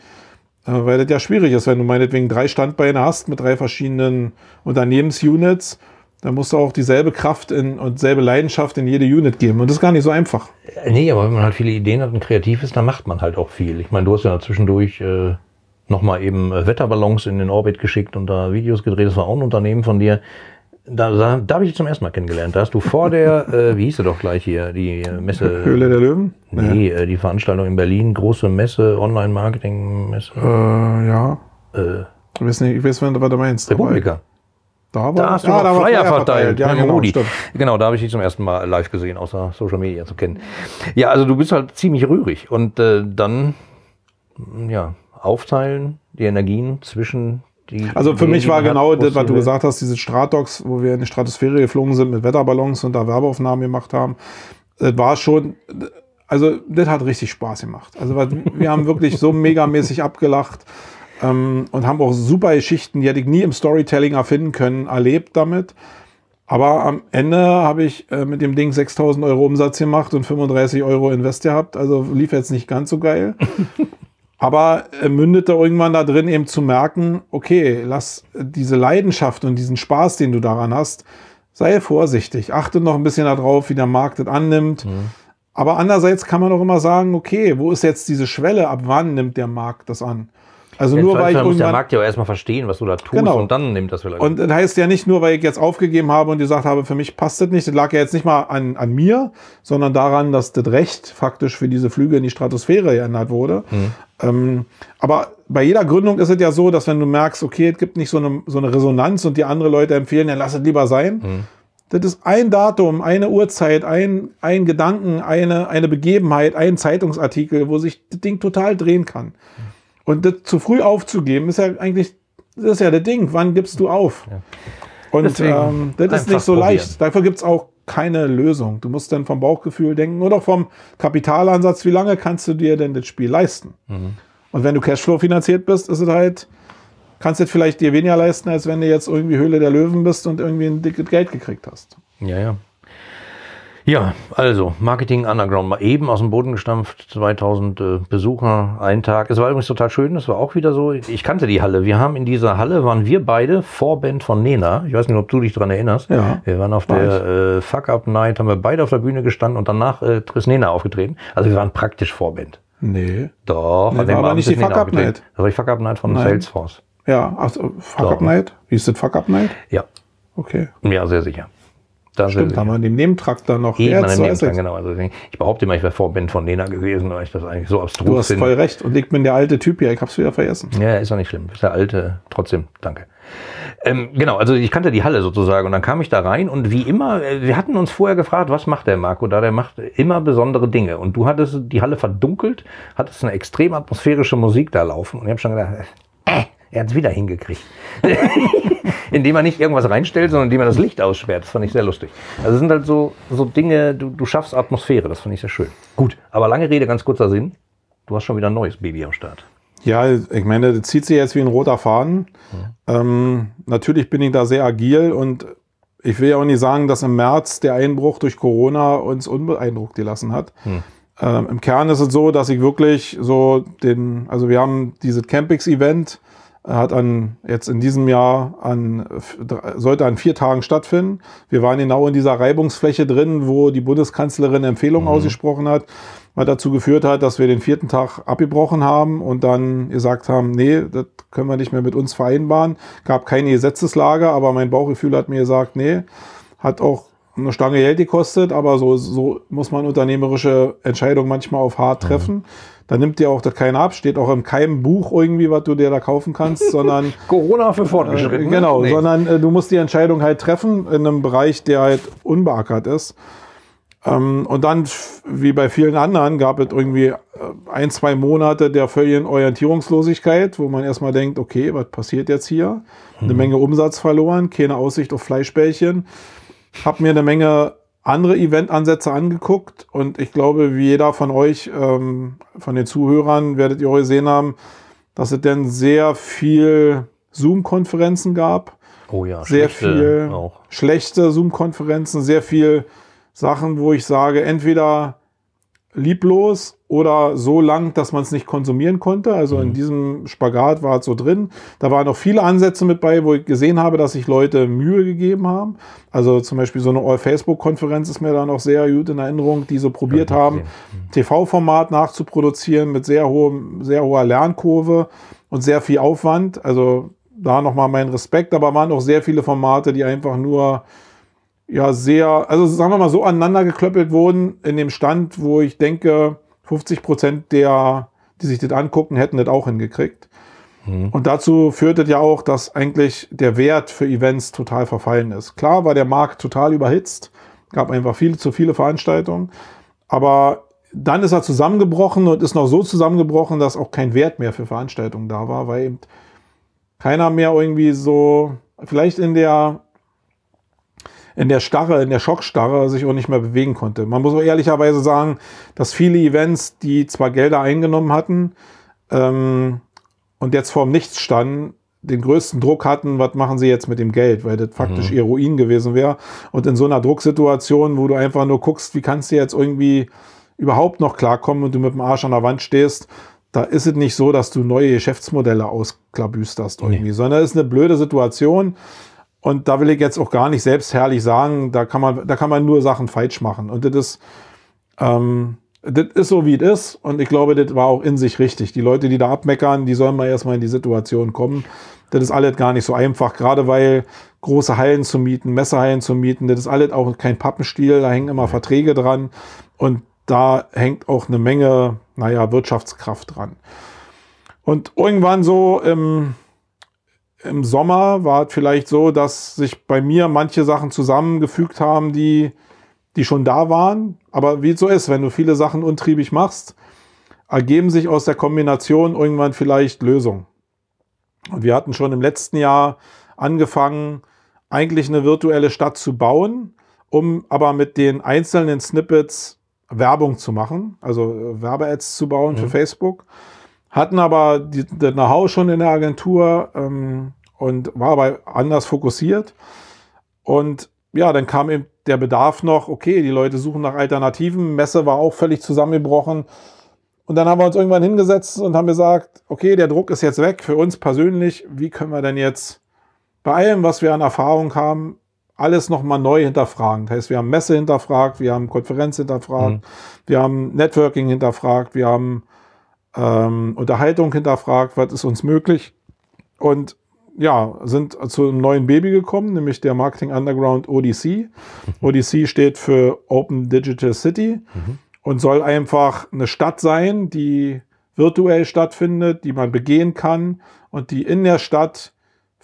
Äh, weil das ja schwierig ist, wenn du meinetwegen drei Standbeine hast mit drei verschiedenen Unternehmensunits, dann musst du auch dieselbe Kraft in, und selbe Leidenschaft in jede Unit geben. Und das ist gar nicht so einfach. Äh, Nee, aber wenn man halt viele Ideen hat und kreativ ist, dann macht man halt auch viel. Ich meine, du hast ja zwischendurch äh, nochmal eben äh, Wetterballons in den Orbit geschickt und da Videos gedreht. Das war auch ein Unternehmen von dir. Da, da, da habe ich dich zum ersten Mal kennengelernt. Da hast du vor der, [LAUGHS] äh, wie hieß sie doch gleich hier, die äh, Messe. Höhle der Löwen? Nee, äh, die Veranstaltung in Berlin, große Messe, Online-Marketing-Messe. Äh, ja. Äh, Ich weiß nicht, ich weiß, was du meinst. Republika. Da, war, Da hast du ja, da Flyer verteilt. Ja, mit dem genau. Genau, da habe ich dich zum ersten Mal live gesehen, außer Social Media zu kennen. Ja, also du bist halt ziemlich rührig und äh, dann ja aufteilen die Energien zwischen die. Also für mich war genau das, was du gesagt hast, diese Stratox, wo wir in die Stratosphäre geflogen sind mit Wetterballons und da Werbeaufnahmen gemacht haben. Das war schon, also das hat richtig Spaß gemacht. Also wir haben wirklich so megamäßig abgelacht ähm, und haben auch super Geschichten, die hätte ich nie im Storytelling erfinden können, erlebt damit. Aber am Ende habe ich äh, mit dem Ding 6000 Euro Umsatz gemacht und 35 Euro Invest gehabt. Also lief jetzt nicht ganz so geil. Aber äh, mündete irgendwann da drin eben zu merken, okay, lass diese Leidenschaft und diesen Spaß, den du daran hast, sei vorsichtig. Achte noch ein bisschen darauf, wie der Markt das annimmt. Aber andererseits kann man auch immer sagen, okay, wo ist jetzt diese Schwelle? Ab wann nimmt der Markt das an? Also Ja, nur weil ich muss der Markt ja auch erstmal verstehen, was du da tust Genau. und dann nimmt das vielleicht. und das heißt ja nicht nur, weil ich jetzt aufgegeben habe und gesagt habe, für mich passt das nicht. Das lag ja jetzt nicht mal an, an mir, sondern daran, dass das Recht faktisch für diese Flüge in die Stratosphäre geändert wurde. Ähm, aber bei jeder Gründung ist es ja so, dass wenn du merkst, okay, es gibt nicht so eine, so eine Resonanz und die andere Leute empfehlen, dann lass es lieber sein. Das ist ein Datum, eine Uhrzeit, ein, ein Gedanken, eine, eine Begebenheit, ein Zeitungsartikel, wo sich das Ding total drehen kann. Und das zu früh aufzugeben, ist ja eigentlich, das ist ja das Ding. Wann gibst du auf? Und Deswegen ähm, das ist nicht so probieren. leicht. Dafür gibt's auch keine Lösung. Du musst dann vom Bauchgefühl denken oder vom Kapitalansatz, wie lange kannst du dir denn das Spiel leisten? Mhm. Und wenn du Cashflow finanziert bist, ist es halt, kannst du es vielleicht dir weniger leisten, als wenn du jetzt irgendwie Höhle der Löwen bist und irgendwie ein dickes Geld gekriegt hast. Ja, ja. Ja, also Marketing Underground, mal eben aus dem Boden gestampft, 2000 äh, Besucher, ein Tag. Es war übrigens total schön, das war auch wieder so. Ich kannte die Halle. Wir haben in dieser Halle, waren wir beide Vorband von Nena. Ich weiß nicht, ob du dich daran erinnerst. Ja, Wir waren auf der äh, Fuck Up Night, haben wir beide auf der Bühne gestanden und danach äh, ist Nena aufgetreten. Also wir waren praktisch Vorband. Nee. Doch, Nee, dem war aber nicht die Fuck Up. Night. Das war die Fuck Up Night von Nein. Salesforce. Ja, ach, so, Fuck. Up Night? Wie ist das Fuck Up Night? Ja, Okay. ja, sehr sicher. Da Stimmt, haben wir in dem Nebentrakt dann noch. Eben an dem Nebentrakt, genau. Also ich behaupte immer, ich wäre Vorband von Nena gewesen, weil ich das eigentlich so abstrus Du hast finde. voll recht. Und ich bin der alte Typ hier. Ich hab's wieder vergessen. Ja, ist doch nicht schlimm. Ist der alte, trotzdem, danke. Ähm, genau, also ich kannte die Halle sozusagen und dann kam ich da rein und wie immer, äh, wir hatten uns vorher gefragt, was macht der Marco da? Der macht immer besondere Dinge und du hattest die Halle verdunkelt, hattest eine extrem atmosphärische Musik da laufen und ich habe schon gedacht, äh, er hat es wieder hingekriegt. [LAUGHS] indem er nicht irgendwas reinstellt, sondern indem er das Licht aussperrt. Das fand ich sehr lustig. Also es sind halt so, so Dinge, du, du schaffst Atmosphäre, das fand ich sehr schön. Gut, aber lange Rede, ganz kurzer Sinn. Du hast schon wieder ein neues Baby am Start. Ja, ich meine, das zieht sich jetzt wie ein roter Faden. Ähm, natürlich bin ich da sehr agil und ich will ja auch nicht sagen, dass im März der Einbruch durch Corona uns unbeeindruckt gelassen hat. Ähm, Im Kern ist es so, dass ich wirklich so den, also wir haben dieses Campix-Event, äh, hat an jetzt in diesem Jahr an sollte an vier Tagen stattfinden. Wir waren genau in dieser Reibungsfläche drin, wo die Bundeskanzlerin Empfehlungen ausgesprochen hat, was dazu geführt hat, dass wir den vierten Tag abgebrochen haben und dann gesagt haben, nee, das können wir nicht mehr mit uns vereinbaren. Gab keine Gesetzeslage, aber mein Bauchgefühl hat mir gesagt, nee, hat auch eine Stange Geld gekostet, aber so, so muss man unternehmerische Entscheidungen manchmal auf hart treffen. Mhm. Da nimmt dir auch das keiner ab, steht auch in keinem Buch irgendwie, was du dir da kaufen kannst, [LAUGHS] sondern Corona für Fortgeschrittene. Äh, genau, nee. sondern äh, du musst die Entscheidung halt treffen in einem Bereich, der halt unbeackert ist. Ähm, und dann, wie bei vielen anderen, gab es irgendwie äh, ein, zwei Monate der völligen Orientierungslosigkeit, wo man erstmal denkt, okay, was passiert jetzt hier? Eine mhm. Menge Umsatz verloren, keine Aussicht auf Fleischbällchen. Hab mir eine Menge andere Eventansätze angeguckt und ich glaube, wie jeder von euch, ähm, von den Zuhörern, werdet ihr auch gesehen haben, dass es denn sehr viel Zoom-Konferenzen gab. Oh ja, sehr viel auch. schlechte Zoom-Konferenzen, sehr viel Sachen, wo ich sage, entweder lieblos oder so lang, dass man es nicht konsumieren konnte. Also mhm. in diesem Spagat war es so drin. Da waren noch viele Ansätze mit bei, wo ich gesehen habe, dass sich Leute Mühe gegeben haben. Also zum Beispiel so eine All-Facebook-Konferenz ist mir da noch sehr gut in Erinnerung, die so probiert haben, mhm. TV-Format nachzuproduzieren mit sehr, hohem, sehr hoher Lernkurve und sehr viel Aufwand. Also da nochmal mein Respekt, aber waren auch sehr viele Formate, die einfach nur ja sehr, also sagen wir mal so aneinander geklöppelt wurden in dem Stand, wo ich denke, 50 Prozent der, die sich das angucken, hätten das auch hingekriegt. Mhm. Und dazu führt es ja auch, dass eigentlich der Wert für Events total verfallen ist. Klar war der Markt total überhitzt, gab einfach viel zu viele Veranstaltungen, aber dann ist er zusammengebrochen und ist noch so zusammengebrochen, dass auch kein Wert mehr für Veranstaltungen da war, weil eben keiner mehr irgendwie so, vielleicht in der in der Starre, in der Schockstarre sich auch nicht mehr bewegen konnte. Man muss auch ehrlicherweise sagen, dass viele Events, die zwar Gelder eingenommen hatten ähm, und jetzt vorm Nichts standen, den größten Druck hatten, was machen sie jetzt mit dem Geld, weil das faktisch mhm. ihr Ruin gewesen wäre. Und in so einer Drucksituation, wo du einfach nur guckst, wie kannst du jetzt irgendwie überhaupt noch klarkommen und du mit dem Arsch an der Wand stehst, da ist es nicht so, dass du neue Geschäftsmodelle ausklabüsterst irgendwie, nee. sondern es ist eine blöde Situation. Und da will ich jetzt auch gar nicht selbstherrlich sagen, da kann man, da kann man nur Sachen falsch machen. Und das ist, ähm, das ist so, wie es ist. Und ich glaube, das war auch in sich richtig. Die Leute, die da abmeckern, die sollen mal erstmal in die Situation kommen. Das ist alles gar nicht so einfach, gerade weil große Hallen zu mieten, Messehallen zu mieten, das ist alles auch kein Pappenstiel, da hängen immer Verträge dran. Und da hängt auch eine Menge, naja, Wirtschaftskraft dran. Und irgendwann so im, im Sommer war es vielleicht so, dass sich bei mir manche Sachen zusammengefügt haben, die, die schon da waren. Aber wie es so ist, wenn du viele Sachen untriebig machst, ergeben sich aus der Kombination irgendwann vielleicht Lösungen. Und wir hatten schon im letzten Jahr angefangen, eigentlich eine virtuelle Stadt zu bauen, um aber mit den einzelnen Snippets Werbung zu machen, also äh, Werbe-Ads zu bauen mhm. für Facebook hatten aber die, das Know-how schon in der Agentur ähm, und war aber anders fokussiert. Und ja, dann kam eben der Bedarf noch, okay, die Leute suchen nach Alternativen. Messe war auch völlig zusammengebrochen. Und dann haben wir uns irgendwann hingesetzt und haben gesagt, okay, der Druck ist jetzt weg für uns persönlich. Wie können wir denn jetzt bei allem, was wir an Erfahrung haben, alles nochmal neu hinterfragen? Das heißt, wir haben Messe hinterfragt, wir haben Konferenz hinterfragt, mhm. wir haben Networking hinterfragt, wir haben ähm, Unterhaltung hinterfragt, was ist uns möglich. Und ja, sind zu einem neuen Baby gekommen, nämlich der Marketing Underground ODC. ODC steht für Open Digital City mhm. und soll einfach eine Stadt sein, die virtuell stattfindet, die man begehen kann und die in der Stadt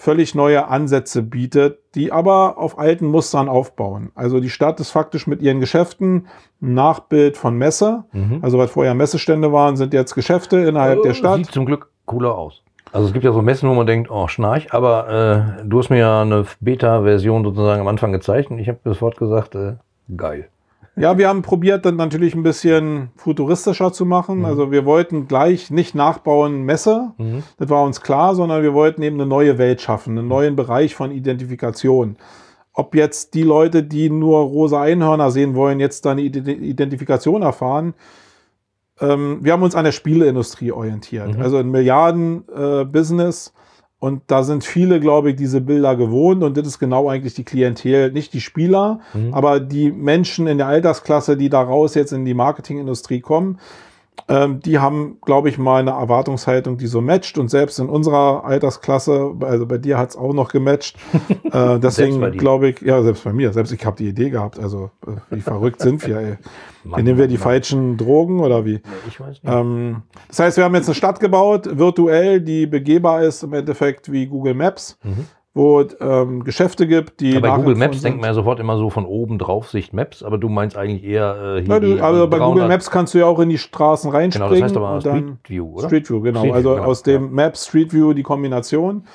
völlig neue Ansätze bietet, die aber auf alten Mustern aufbauen. Also die Stadt ist faktisch mit ihren Geschäften ein Nachbild von Messe. Mhm. Also was vorher Messestände waren, sind jetzt Geschäfte innerhalb oh, der Stadt. Sieht zum Glück cooler aus. Also es gibt ja so Messen, wo man denkt, oh, schnarch, aber äh, du hast mir ja eine Beta-Version sozusagen am Anfang gezeigt und ich habe sofort gesagt, äh, geil. Ja, wir haben probiert, dann natürlich ein bisschen futuristischer zu machen. Mhm. Also wir wollten gleich nicht nachbauen Messe, mhm. das war uns klar, sondern wir wollten eben eine neue Welt schaffen, einen neuen Bereich von Identifikation. Ob jetzt die Leute, die nur rosa Einhörner sehen wollen, jetzt da eine Identifikation erfahren, ähm, wir haben uns an der Spieleindustrie orientiert. Mhm. Also ein Milliarden-Business. Äh, und da sind viele, glaube ich, diese Bilder gewohnt. Und das ist genau eigentlich die Klientel, nicht die Spieler, mhm. aber die Menschen in der Altersklasse, die daraus jetzt in die Marketingindustrie kommen. Ähm, die haben, glaube ich, mal eine Erwartungshaltung, die so matcht. Und selbst in unserer Altersklasse, also bei dir hat es auch noch gematcht. [LAUGHS] äh, deswegen glaube ich, ja, selbst bei mir, selbst ich habe die Idee gehabt. Also äh, wie verrückt sind wir, ey. [LAUGHS] Mann, Nehmen wir die Mann. falschen Drogen oder wie? Nee, ich weiß nicht. Ähm, das heißt, wir haben jetzt eine Stadt gebaut, virtuell, die begehbar ist im Endeffekt wie Google Maps. Mhm wo es ähm, Geschäfte gibt, die. Ja, bei Google Maps denkt man ja sofort immer so von oben drauf Sicht Maps, aber du meinst eigentlich eher äh, hier. Ja, du, also bei Google Maps kannst du ja auch in die Straßen reinspringen. Genau, das heißt aber Street View, oder? Street View, genau. Street also View, genau. aus dem ja. Maps Street View die Kombination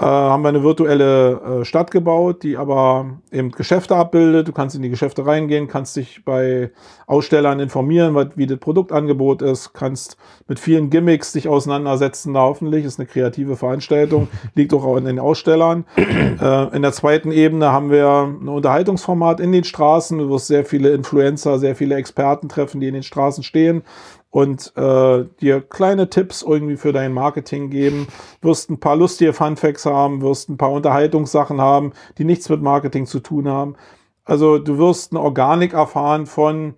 äh, haben wir eine virtuelle äh, Stadt gebaut, die aber eben Geschäfte abbildet. Du kannst in die Geschäfte reingehen, kannst dich bei Ausstellern informieren, was, wie das Produktangebot ist, kannst mit vielen Gimmicks dich auseinandersetzen. Da hoffentlich ist eine kreative Veranstaltung, [LAUGHS] liegt auch in den Ausstellern. [CLEARS THROAT] Äh, in der zweiten Ebene haben wir ein Unterhaltungsformat in den Straßen. Du wirst sehr viele Influencer, sehr viele Experten treffen, die in den Straßen stehen und äh, dir kleine Tipps irgendwie für dein Marketing geben, wirst ein paar lustige Funfacts haben, wirst ein paar Unterhaltungssachen haben, die nichts mit Marketing zu tun haben. Also du wirst eine Organik erfahren von,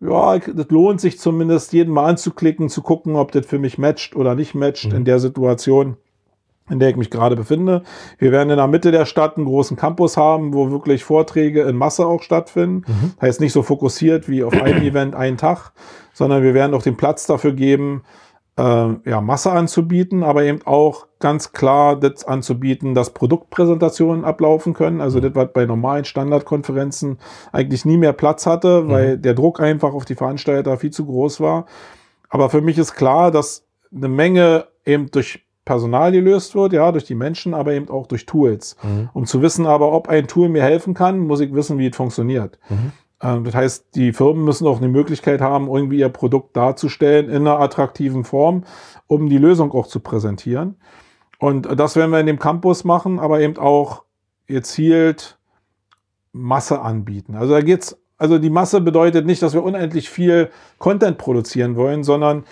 ja, das lohnt sich zumindest jeden mal anzuklicken, zu gucken, ob das für mich matcht oder nicht matcht mhm. in der Situation in der ich mich gerade befinde. Wir werden in der Mitte der Stadt einen großen Campus haben, wo wirklich Vorträge in Masse auch stattfinden. Mhm. Heißt nicht so fokussiert wie auf ein [CLEARS THROAT] Event einen Tag, sondern wir werden auch den Platz dafür geben, äh, ja, Masse anzubieten, aber eben auch ganz klar das anzubieten, dass Produktpräsentationen ablaufen können. Also mhm. das, was bei normalen Standardkonferenzen eigentlich nie mehr Platz hatte, mhm. weil der Druck einfach auf die Veranstalter viel zu groß war. Aber für mich ist klar, dass eine Menge eben durch Personal gelöst wird, ja, durch die Menschen, aber eben auch durch Tools. Mhm. Um zu wissen aber, ob ein Tool mir helfen kann, muss ich wissen, wie es funktioniert. Mhm. Ähm, das heißt, die Firmen müssen auch eine Möglichkeit haben, irgendwie ihr Produkt darzustellen in einer attraktiven Form, um die Lösung auch zu präsentieren. Und das werden wir in dem Campus machen, aber eben auch gezielt Masse anbieten. Also da geht's, also die Masse bedeutet nicht, dass wir unendlich viel Content produzieren wollen, sondern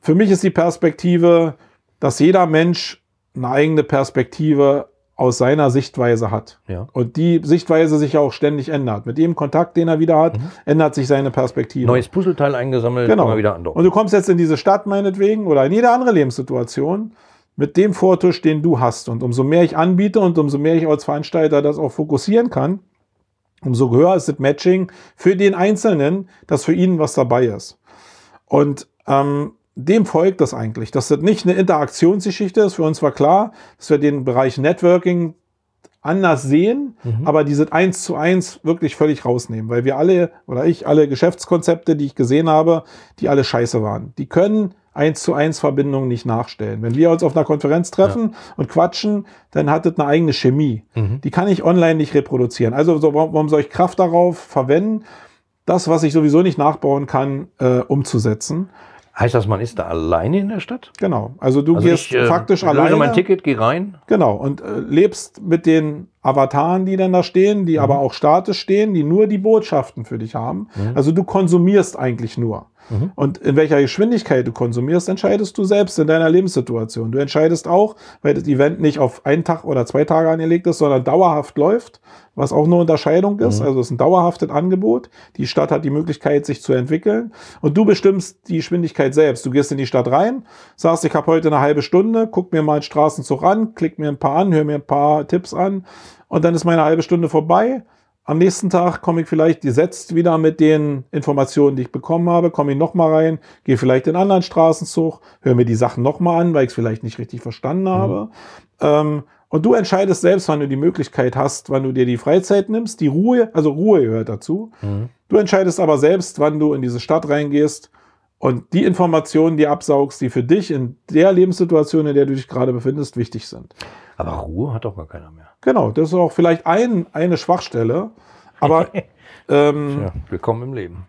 für mich ist die Perspektive, dass jeder Mensch eine eigene Perspektive aus seiner Sichtweise hat. Ja. Und die Sichtweise sich auch ständig ändert. Mit jedem Kontakt, den er wieder hat, mhm. ändert sich seine Perspektive. Neues Puzzleteil eingesammelt, genau. wieder andocken. Und du kommst jetzt in diese Stadt meinetwegen oder in jede andere Lebenssituation mit dem Vortisch, den du hast. Und umso mehr ich anbiete und umso mehr ich als Veranstalter das auch fokussieren kann, umso höher ist das Matching für den Einzelnen, dass für ihn was dabei ist. Und ähm, dem folgt das eigentlich, dass das nicht eine Interaktionsgeschichte ist. Für uns war klar, dass wir den Bereich Networking anders sehen, mhm. aber diese eins zu eins wirklich völlig rausnehmen, weil wir alle oder ich alle Geschäftskonzepte, die ich gesehen habe, die alle scheiße waren. Die können eins zu eins Verbindungen nicht nachstellen. Wenn wir uns auf einer Konferenz treffen ja. und quatschen, dann hat das eine eigene Chemie. Mhm. Die kann ich online nicht reproduzieren. Also so, warum soll ich Kraft darauf verwenden, das, was ich sowieso nicht nachbauen kann, äh, umzusetzen? Heißt das, man ist da alleine in der Stadt? Genau. Also du also gehst ich, äh, faktisch löse alleine. mein Ticket, geh rein. Genau. Und äh, lebst mit den Avataren, die dann da stehen, die mhm. aber auch statisch stehen, die nur die Botschaften für dich haben. Mhm. Also du konsumierst eigentlich nur. Mhm. Und in welcher Geschwindigkeit du konsumierst, entscheidest du selbst in deiner Lebenssituation. Du entscheidest auch, weil das Event nicht auf einen Tag oder zwei Tage angelegt ist, sondern dauerhaft läuft, was auch eine Unterscheidung ist. Mhm. Also es ist ein dauerhaftes Angebot. Die Stadt hat die Möglichkeit, sich zu entwickeln. Und du bestimmst die Geschwindigkeit selbst. Du gehst in die Stadt rein, sagst, ich habe heute eine halbe Stunde, guck mir mal einen Straßenzug an, klick mir ein paar an, hör mir ein paar Tipps an und dann ist meine halbe Stunde vorbei. Am nächsten Tag komme ich vielleicht gesetzt wieder mit den Informationen, die ich bekommen habe, komme ich nochmal rein, gehe vielleicht in einen anderen Straßenzug, höre mir die Sachen nochmal an, weil ich es vielleicht nicht richtig verstanden mhm. habe. Ähm, und du entscheidest selbst, wann du die Möglichkeit hast, wann du dir die Freizeit nimmst. Die Ruhe, also Ruhe gehört dazu. Mhm. Du entscheidest aber selbst, wann du in diese Stadt reingehst und die Informationen, die absaugst, die für dich in der Lebenssituation, in der du dich gerade befindest, wichtig sind. Aber Ruhe hat doch gar keiner mehr. Genau, das ist auch vielleicht ein, eine Schwachstelle. Aber [LAUGHS] ähm, ja, willkommen im Leben.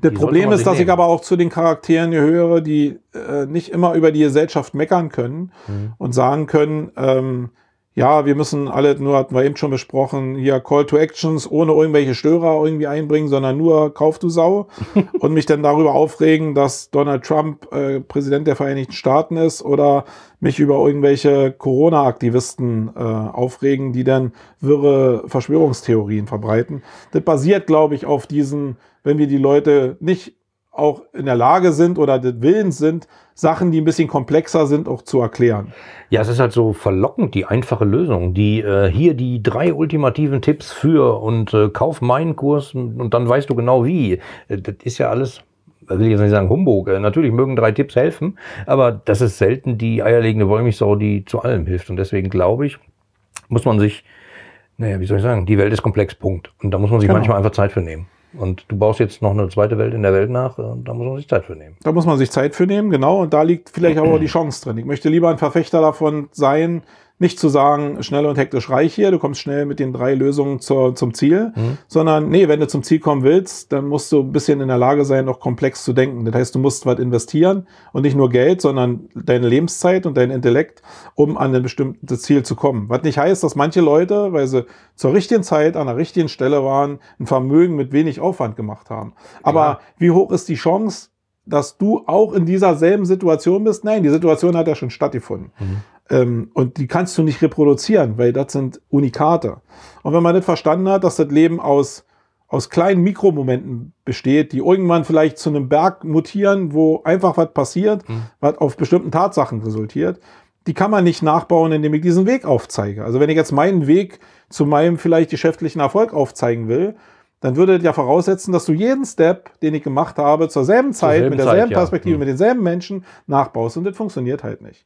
Das Problem ist, dass nehmen. ich aber auch zu den Charakteren gehöre, die äh, nicht immer über die Gesellschaft meckern können mhm. und sagen können, ähm, ja, wir müssen alle, nur hatten wir eben schon besprochen, hier Call to Actions ohne irgendwelche Störer irgendwie einbringen, sondern nur Kauf du Sau [LAUGHS] und mich dann darüber aufregen, dass Donald Trump äh, Präsident der Vereinigten Staaten ist oder mich über irgendwelche Corona-Aktivisten äh, aufregen, die dann wirre Verschwörungstheorien verbreiten. Das basiert, glaube ich, auf diesen, wenn wir die Leute nicht auch in der Lage sind oder des Willens sind, Sachen, die ein bisschen komplexer sind, auch zu erklären. Ja, es ist halt so verlockend, die einfache Lösung. Die äh, hier die drei ultimativen Tipps für und äh, kauf meinen Kurs und, dann weißt du genau wie. Das ist ja alles will ich jetzt nicht sagen Humbug. Äh, natürlich mögen drei Tipps helfen, aber das ist selten die eierlegende Wollmilchsau, die zu allem hilft. Und deswegen glaube ich, muss man sich, naja, wie soll ich sagen, die Welt ist komplex, Punkt. Und da muss man sich genau. manchmal einfach Zeit für nehmen. Und du baust jetzt noch eine zweite Welt in der Welt nach, und da muss man sich Zeit für nehmen. Da muss man sich Zeit für nehmen, genau. Und da liegt vielleicht auch die Chance drin. Ich möchte lieber ein Verfechter davon sein, nicht zu sagen, schnell und hektisch reich hier, du kommst schnell mit den drei Lösungen zur, zum Ziel, mhm. sondern nee, wenn du zum Ziel kommen willst, dann musst du ein bisschen in der Lage sein, auch komplex zu denken. Das heißt, du musst was investieren und nicht nur Geld, sondern deine Lebenszeit und dein Intellekt, um an ein bestimmtes Ziel zu kommen. Was nicht heißt, dass manche Leute, weil sie zur richtigen Zeit an der richtigen Stelle waren, ein Vermögen mit wenig Aufwand gemacht haben. Aber ja. wie hoch ist die Chance, dass du auch in dieser selben Situation bist? Nein, die Situation hat ja schon stattgefunden. Mhm. Ähm, und die kannst du nicht reproduzieren, weil das sind Unikate. Und wenn man nicht verstanden hat, dass das Leben aus, aus kleinen Mikromomenten besteht, die irgendwann vielleicht zu einem Berg mutieren, wo einfach was passiert, mhm. was auf bestimmten Tatsachen resultiert, die kann man nicht nachbauen, indem ich diesen Weg aufzeige. Also wenn ich jetzt meinen Weg zu meinem vielleicht geschäftlichen Erfolg aufzeigen will, dann würde das ja voraussetzen, dass du jeden Step, den ich gemacht habe, zur selben Zeit, zur selben mit derselben Zeit, Perspektive, ja. Mhm. mit denselben Menschen nachbaust. Und das funktioniert halt nicht.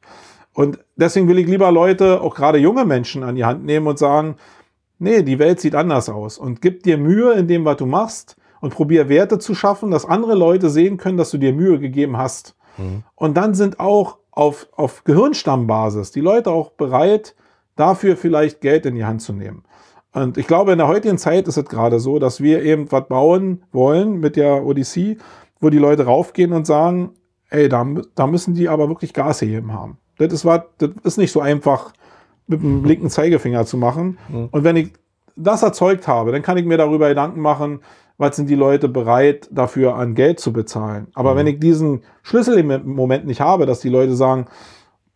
Und deswegen will ich lieber Leute, auch gerade junge Menschen, an die Hand nehmen und sagen, nee, die Welt sieht anders aus. Und gib dir Mühe in dem, was du machst und probier Werte zu schaffen, dass andere Leute sehen können, dass du dir Mühe gegeben hast. Mhm. Und dann sind auch auf, auf Gehirnstammbasis die Leute auch bereit, dafür vielleicht Geld in die Hand zu nehmen. Und ich glaube, in der heutigen Zeit ist es gerade so, dass wir eben was bauen wollen mit der Odyssee, wo die Leute raufgehen und sagen, ey, da, da müssen die aber wirklich Gas gegeben haben. Das ist, was, das ist nicht so einfach mit dem linken Zeigefinger zu machen. Mhm. Und wenn ich das erzeugt habe, dann kann ich mir darüber Gedanken machen, was sind die Leute bereit, dafür an Geld zu bezahlen. Aber mhm. wenn ich diesen Schlüssel im Moment nicht habe, dass die Leute sagen,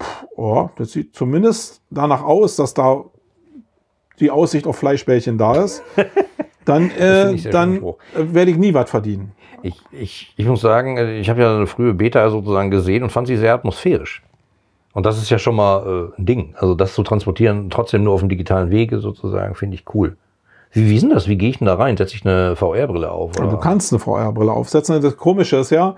pff, oh, das sieht zumindest danach aus, dass da die Aussicht auf Fleischbällchen da ist, [LAUGHS] dann, äh, dann werde ich nie was verdienen. Ich, ich, ich muss sagen, ich habe ja eine frühe Beta sozusagen gesehen und fand sie sehr atmosphärisch. Und das ist ja schon mal äh, ein Ding. Also das zu transportieren, trotzdem nur auf dem digitalen Wege sozusagen, finde ich cool. Wie, wie ist denn das? Wie gehe ich denn da rein? Setze ich eine VR-Brille auf? Oder? Du kannst eine VR-Brille aufsetzen. Das Komische ist ja,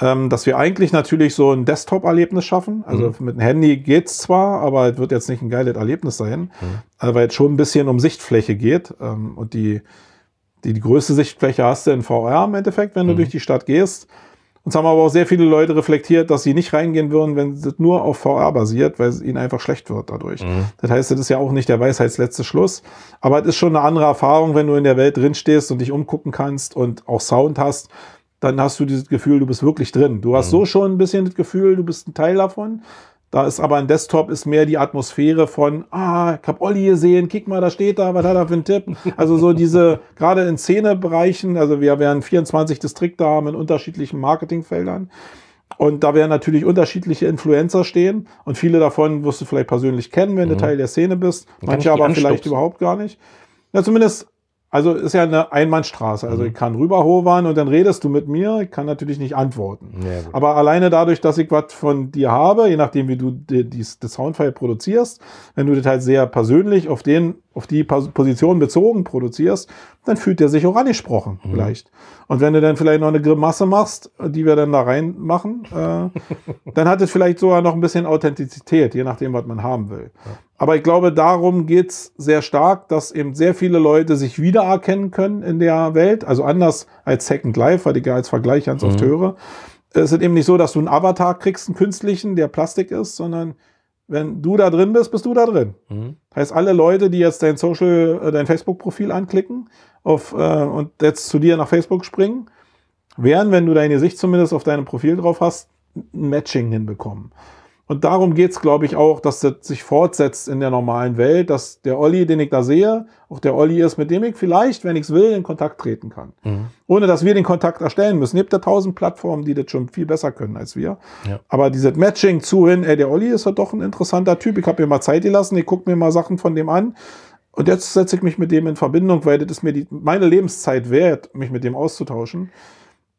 ähm, dass wir eigentlich natürlich so ein Desktop-Erlebnis schaffen. Also mhm. mit dem Handy geht's zwar, aber es wird jetzt nicht ein geiles Erlebnis sein, mhm. äh, weil es schon ein bisschen um Sichtfläche geht. Ähm, und die, die, die größte Sichtfläche hast du in VR im Endeffekt, wenn du mhm. durch die Stadt gehst. Uns haben aber auch sehr viele Leute reflektiert, dass sie nicht reingehen würden, wenn es nur auf VR basiert, weil es ihnen einfach schlecht wird dadurch. Mhm. Das heißt, das ist ja auch nicht der Weisheitsletzte Schluss. Aber es ist schon eine andere Erfahrung, wenn du in der Welt drin stehst und dich umgucken kannst und auch Sound hast. Dann hast du dieses Gefühl, du bist wirklich drin. Du hast mhm. so schon ein bisschen das Gefühl, du bist ein Teil davon. Da ist aber ein Desktop ist mehr die Atmosphäre von, ah, ich hab Olli gesehen, kick mal, da steht da, was hat er für einen Tipp? Also so diese, [LAUGHS] gerade in Szenebereichen, also wir werden 24 Distrikte haben in unterschiedlichen Marketingfeldern. Und da werden natürlich unterschiedliche Influencer stehen und viele davon wirst du vielleicht persönlich kennen, wenn mhm. du Teil der Szene bist. Manche aber vielleicht überhaupt gar nicht. Ja, zumindest also ist ja eine Einbahnstraße. Also mhm. ich kann rüberhovern und dann redest du mit mir. Ich kann natürlich nicht antworten. Ja, Aber alleine dadurch, dass ich was von dir habe, je nachdem, wie du die, die, das Soundfile produzierst, wenn du das halt sehr persönlich auf den, auf die Position bezogen produzierst, dann fühlt der sich auch angesprochen, mhm. vielleicht. Und wenn du dann vielleicht noch eine Grimasse machst, die wir dann da reinmachen, äh, [LAUGHS] dann hat es vielleicht sogar noch ein bisschen Authentizität, je nachdem, was man haben will. Ja. Aber ich glaube, darum geht's sehr stark, dass eben sehr viele Leute sich wiedererkennen können in der Welt. Also anders als Second Life, weil ich ja als Vergleich ganz mhm. oft höre. Es ist eben nicht so, dass du einen Avatar kriegst, einen künstlichen, der Plastik ist, sondern wenn du da drin bist, bist du da drin. Mhm. Heißt, alle Leute, die jetzt dein Social, äh, dein Facebook-Profil anklicken auf, äh, und jetzt zu dir nach Facebook springen, werden, wenn du dein Gesicht zumindest auf deinem Profil drauf hast, ein Matching hinbekommen. Und darum geht's, glaube ich, auch, dass das sich fortsetzt in der normalen Welt, dass der Olli, den ich da sehe, auch der Olli ist, mit dem ich vielleicht, wenn ich es will, in Kontakt treten kann. Mhm. Ohne dass wir den Kontakt erstellen müssen. Es gibt ja tausend Plattformen, die das schon viel besser können als wir. Ja. Aber dieses Matching zu hin, ey, der Olli ist ja doch ein interessanter Typ, ich habe mir mal Zeit gelassen, ich gucke mir mal Sachen von dem an. Und jetzt setze ich mich mit dem in Verbindung, weil das ist mir die, meine Lebenszeit wert, mich mit dem auszutauschen.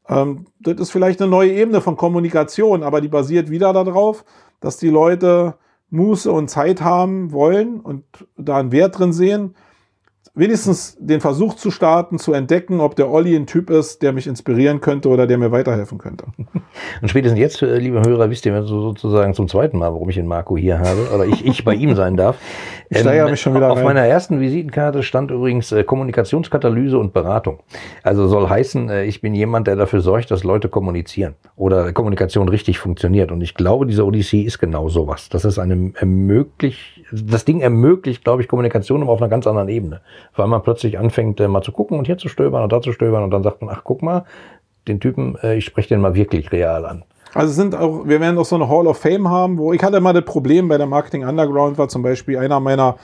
Ähm, das ist vielleicht eine neue Ebene von Kommunikation, aber die basiert wieder darauf, dass die Leute Muße und Zeit haben wollen und da einen Wert drin sehen, wenigstens den Versuch zu starten, zu entdecken, ob der Olli ein Typ ist, der mich inspirieren könnte oder der mir weiterhelfen könnte. Und spätestens jetzt, äh, liebe Hörer, wisst ihr sozusagen zum zweiten Mal, warum ich den Marco hier habe oder ich, ich bei ihm sein darf. Ich steigere mich schon wieder Auf rein. meiner ersten Visitenkarte stand übrigens äh, Kommunikationskatalyse und Beratung. Also soll heißen, äh, ich bin jemand, der dafür sorgt, dass Leute kommunizieren oder Kommunikation richtig funktioniert. Und ich glaube, diese Odyssee ist genau sowas. Das ist eine ermöglicht, das Ding ermöglicht, glaube ich, Kommunikation aber auf einer ganz anderen Ebene weil man plötzlich anfängt, äh, mal zu gucken und hier zu stöbern und da zu stöbern und dann sagt man, ach guck mal, den Typen, äh, ich spreche den mal wirklich real an. Also sind auch, wir werden auch so eine Hall of Fame haben, wo ich hatte mal das Problem bei der Marketing Underground war zum Beispiel einer meiner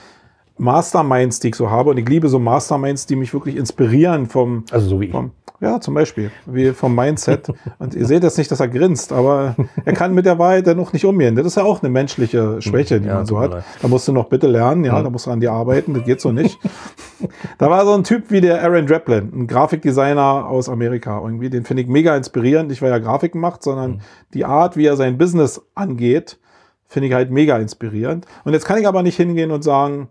Masterminds, die ich so habe. Und ich liebe so Masterminds, die mich wirklich inspirieren vom. Also so wie vom, Ja, zum Beispiel. Wie vom Mindset. [LAUGHS] Und ihr seht jetzt nicht, dass er grinst, aber er kann mit der Wahrheit dann noch nicht umgehen. Das ist ja auch eine menschliche Schwäche, die ja, man so hat. Leid. Da musst du noch bitte lernen, ja, ja, da musst du an dir arbeiten, das geht so nicht. [LAUGHS] da war so ein Typ wie der Aaron Draplin, ein Grafikdesigner aus Amerika irgendwie. Den finde ich mega inspirierend. Nicht, weil er Grafiken macht, sondern mhm. die Art, wie er sein Business angeht, finde ich halt mega inspirierend. Und jetzt kann ich aber nicht hingehen und sagen,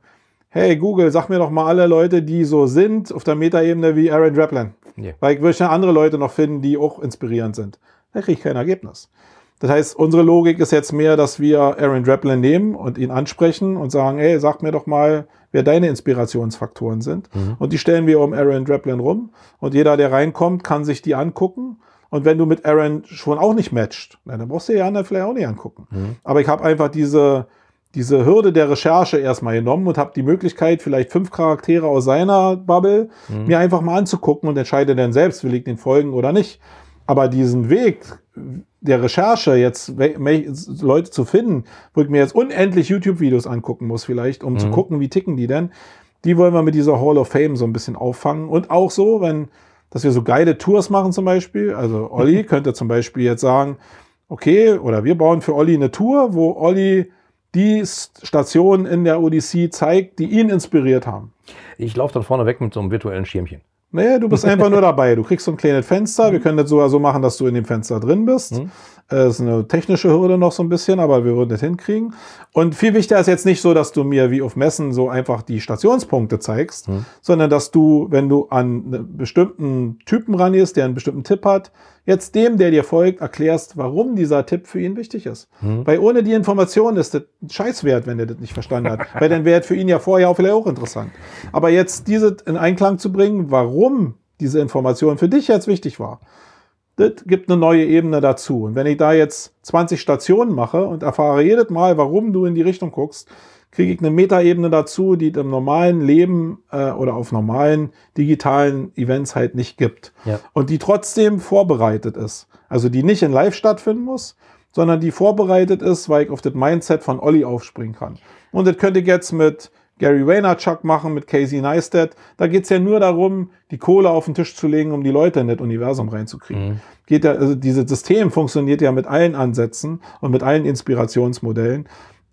hey Google, sag mir doch mal alle Leute, die so sind auf der Metaebene wie Aaron Draplin. Yeah. Weil ich würde ja andere Leute noch finden, die auch inspirierend sind. Da kriege ich kein Ergebnis. Das heißt, unsere Logik ist jetzt mehr, dass wir Aaron Draplin nehmen und ihn ansprechen und sagen, hey, sag mir doch mal, wer deine Inspirationsfaktoren sind. Mhm. Und die stellen wir um Aaron Draplin rum. Und jeder, der reinkommt, kann sich die angucken. Und wenn du mit Aaron schon auch nicht matcht, dann brauchst du die anderen vielleicht auch nicht angucken. Mhm. Aber ich habe einfach diese, diese Hürde der Recherche erstmal genommen und habe die Möglichkeit, vielleicht fünf Charaktere aus seiner Bubble mhm. mir einfach mal anzugucken und entscheide dann selbst, will ich den folgen oder nicht. Aber diesen Weg der Recherche, jetzt Leute zu finden, wo ich mir jetzt unendlich YouTube-Videos angucken muss, vielleicht, um mhm. zu gucken, wie ticken die denn, die wollen wir mit dieser Hall of Fame so ein bisschen auffangen. Und auch so, wenn, dass wir so geile Tours machen zum Beispiel. Also Olli [LAUGHS] könnte zum Beispiel jetzt sagen, okay, oder wir bauen für Olli eine Tour, wo Olli die Stationen in der Odyssee zeigt, die ihn inspiriert haben. Ich laufe dann vorne weg mit so einem virtuellen Schirmchen. Nee, du bist [LAUGHS] einfach nur dabei. Du kriegst so ein kleines Fenster. Wir können das sogar so machen, dass du in dem Fenster drin bist. Mhm. Das ist eine technische Hürde noch so ein bisschen, aber wir würden das hinkriegen. Und viel wichtiger ist jetzt nicht so, dass du mir wie auf Messen so einfach die Stationspunkte zeigst, mhm. sondern dass du, wenn du an einen bestimmten Typen rangehst, der einen bestimmten Tipp hat, jetzt dem, der dir folgt, erklärst, warum dieser Tipp für ihn wichtig ist. Mhm. Weil ohne die Information ist das Scheißwert, wenn er das nicht verstanden hat. Weil dann wäre für ihn ja vorher auch vielleicht auch interessant. Aber jetzt diese in Einklang zu bringen, warum diese Information für dich jetzt wichtig war, das gibt eine neue Ebene dazu. Und wenn ich da jetzt 20 Stationen mache und erfahre jedes Mal, warum du in die Richtung guckst, kriege ich eine Metaebene dazu, die es im normalen Leben äh, oder auf normalen digitalen Events halt nicht gibt. Ja. Und die trotzdem vorbereitet ist. Also die nicht in Live stattfinden muss, sondern die vorbereitet ist, weil ich auf das Mindset von Olli aufspringen kann. Und das könnte ich jetzt mit Gary Vaynerchuk machen mit Casey Neistat. Da geht's ja nur darum, die Kohle auf den Tisch zu legen, um die Leute in das Universum reinzukriegen. Mhm. Geht ja, also dieses System funktioniert ja mit allen Ansätzen und mit allen Inspirationsmodellen.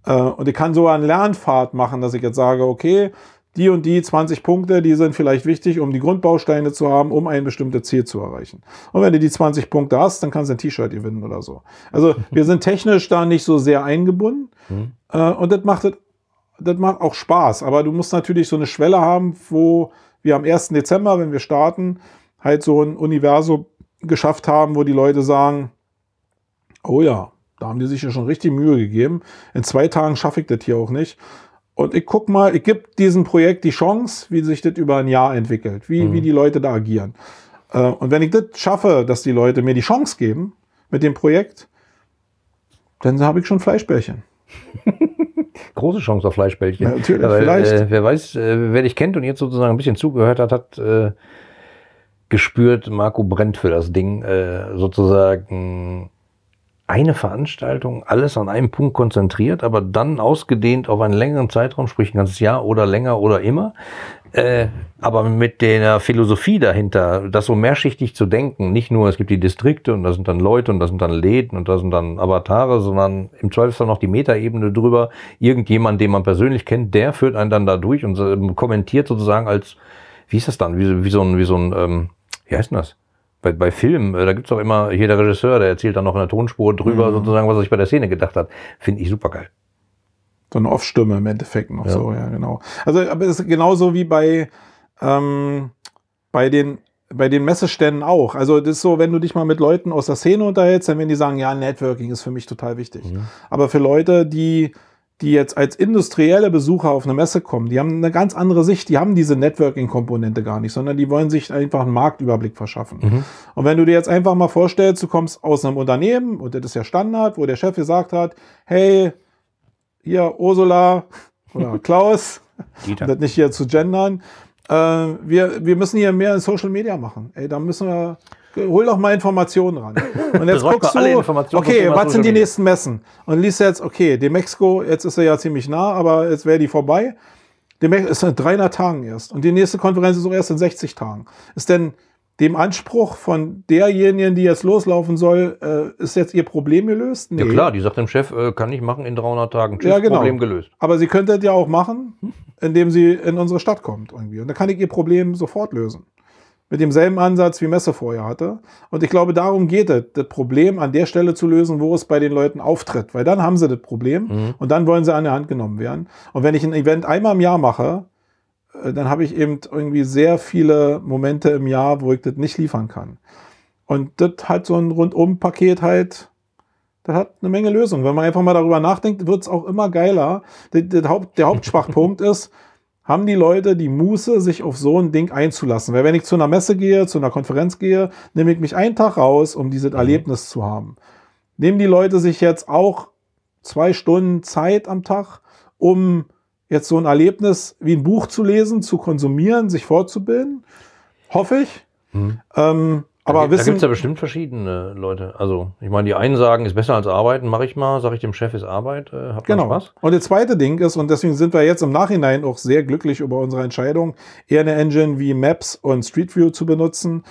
Äh, und ich kann so einen Lernpfad machen, dass ich jetzt sage, okay, die und die 20 Punkte, die sind vielleicht wichtig, um die Grundbausteine zu haben, um ein bestimmtes Ziel zu erreichen. Und wenn du die 20 Punkte hast, dann kannst du ein T-Shirt gewinnen oder so. Also wir sind technisch da nicht so sehr eingebunden. Mhm. Äh, und das macht das das macht auch Spaß, aber du musst natürlich so eine Schwelle haben, wo wir am 1. Dezember, wenn wir starten, halt so ein Universum geschafft haben, wo die Leute sagen, oh ja, da haben die sich ja schon richtig Mühe gegeben. In zwei Tagen schaffe ich das hier auch nicht. Und ich guck mal, ich gebe diesem Projekt die Chance, wie sich das über ein Jahr entwickelt, wie, mhm. wie die Leute da agieren. Äh, und wenn ich das schaffe, dass die Leute mir die Chance geben mit dem Projekt, dann habe ich schon Fleischbällchen. [LAUGHS] große Chance auf Fleischbällchen. Ja, natürlich, Aber, vielleicht. Äh, wer weiß, äh, wer dich kennt und jetzt sozusagen ein bisschen zugehört hat, hat äh, gespürt, Marco brennt für das Ding, äh, sozusagen eine Veranstaltung, alles an einem Punkt konzentriert, aber dann ausgedehnt auf einen längeren Zeitraum, sprich ein ganzes Jahr oder länger oder immer. Äh, aber mit der Philosophie dahinter, das so mehrschichtig zu denken, nicht nur es gibt die Distrikte und da sind dann Leute und da sind dann Läden und da sind dann Avatare, sondern im Zweifelsfall noch die Metaebene drüber. Irgendjemand, den man persönlich kennt, der führt einen dann da durch und kommentiert sozusagen als, wie ist das dann, wie, wie so ein, wie so ein, ähm, wie heißt denn das? bei, bei Filmen, äh, da gibt's auch immer hier der Regisseur, der erzählt dann noch in der Tonspur drüber, Mhm. sozusagen, was er sich bei der Szene gedacht hat. Finde ich super geil. So eine Off-Stimme im Endeffekt noch Ja. so, ja, genau. Also, aber es ist genauso wie bei, ähm, bei den, bei den Messeständen auch. Also, das ist so, wenn du dich mal mit Leuten aus der Szene unterhältst, dann werden die sagen, ja, Networking ist für mich total wichtig. Mhm. Aber für Leute, die, die jetzt als industrielle Besucher auf eine Messe kommen, die haben eine ganz andere Sicht, die haben diese Networking-Komponente gar nicht, sondern die wollen sich einfach einen Marktüberblick verschaffen. Mhm. Und wenn du dir jetzt einfach mal vorstellst, du kommst aus einem Unternehmen, und das ist ja Standard, wo der Chef gesagt hat, hey, hier Ursula oder [LAUGHS] Klaus, um das nicht hier zu gendern, äh, wir, wir müssen hier mehr in Social Media machen. Ey, da müssen wir, hol doch mal Informationen ran. Und jetzt [LAUGHS] guckst du, okay, was sind die nächsten Messen? Und liest jetzt, okay, die Mexiko, jetzt ist er ja ziemlich nah, aber jetzt wäre die vorbei. Die Mex ist in 300 Tagen erst. Und die nächste Konferenz ist auch erst in 60 Tagen. Ist denn dem Anspruch von derjenigen, die jetzt loslaufen soll, äh, ist jetzt ihr Problem gelöst? Ja klar, die sagt dem Chef, äh, kann ich machen in 300 Tagen. Tschüss, Ja, genau. Problem gelöst. Aber sie könnte es ja auch machen, indem sie in unsere Stadt kommt irgendwie. Und dann kann ich ihr Problem sofort lösen. Mit demselben Ansatz, wie Messe vorher hatte. Und ich glaube, darum geht es, das Problem an der Stelle zu lösen, wo es bei den Leuten auftritt. Weil dann haben sie das Problem Mhm. und dann wollen sie an der Hand genommen werden. Und wenn ich ein Event einmal im Jahr mache, dann habe ich eben irgendwie sehr viele Momente im Jahr, wo ich das nicht liefern kann. Und das hat so ein Rundum-Paket halt, das hat eine Menge Lösungen. Wenn man einfach mal darüber nachdenkt, wird es auch immer geiler. Der, der, Haupt, der Hauptschwachpunkt [LAUGHS] ist, haben die Leute die Muße, sich auf so ein Ding einzulassen. Weil wenn ich zu einer Messe gehe, zu einer Konferenz gehe, nehme ich mich einen Tag raus, um dieses Erlebnis zu haben. Nehmen die Leute sich jetzt auch zwei Stunden Zeit am Tag, um jetzt so ein Erlebnis wie ein Buch zu lesen, zu konsumieren, sich fortzubilden? Hoffe ich. Mhm. Ähm, Aber da, wissen, gibt es ja bestimmt verschiedene Leute. Also, ich meine, die einen sagen, ist besser als arbeiten, mache ich mal, sage ich dem Chef, ist Arbeit, äh, habt mal Genau. Spaß. Und das zweite Ding ist, und deswegen sind wir jetzt im Nachhinein auch sehr glücklich über unsere Entscheidung, eher eine Engine wie Maps und Street View zu benutzen,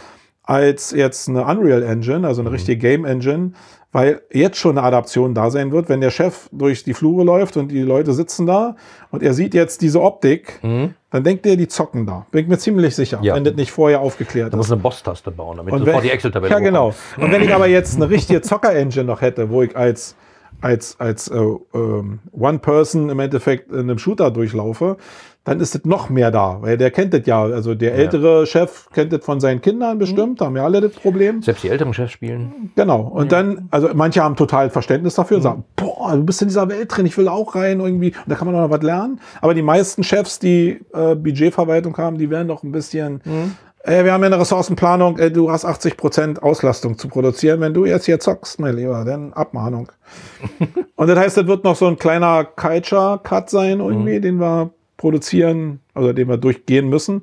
als jetzt eine Unreal Engine, also eine Mhm. richtige Game Engine, weil jetzt schon eine Adaption da sein wird, wenn der Chef durch die Flure läuft und die Leute sitzen da und er sieht jetzt diese Optik, Mhm. dann denkt er, die zocken da. Bin ich mir ziemlich sicher, Ja. wenn das nicht vorher aufgeklärt Da ist. muss eine Boss-Taste bauen, damit Und sofort wenn- die Excel-Tabelle Ja, genau. Und wenn ich aber jetzt eine richtige Zocker-Engine noch hätte, wo ich als, als, als äh, ähm, One-Person im Endeffekt in einem Shooter durchlaufe, dann ist es noch mehr da, weil der kennt das ja. Also der ältere Chef kennt das von seinen Kindern bestimmt, haben ja alle das Problem. Selbst die älteren Chefs spielen. Genau. Und dann, also manche haben total Verständnis dafür, sagen, boah, du bist in dieser Welt drin, ich will auch rein irgendwie. Und da kann man auch noch was lernen. Aber die meisten Chefs, die äh, Budgetverwaltung haben, die werden doch ein bisschen, ey, wir haben ja eine Ressourcenplanung, ey, du hast 80 Prozent Auslastung zu produzieren. Wenn du jetzt hier zockst, mein Lieber, dann Abmahnung. [LAUGHS] Und das heißt, das wird noch so ein kleiner Culture-Cut sein irgendwie, den wir produzieren, also den wir durchgehen müssen.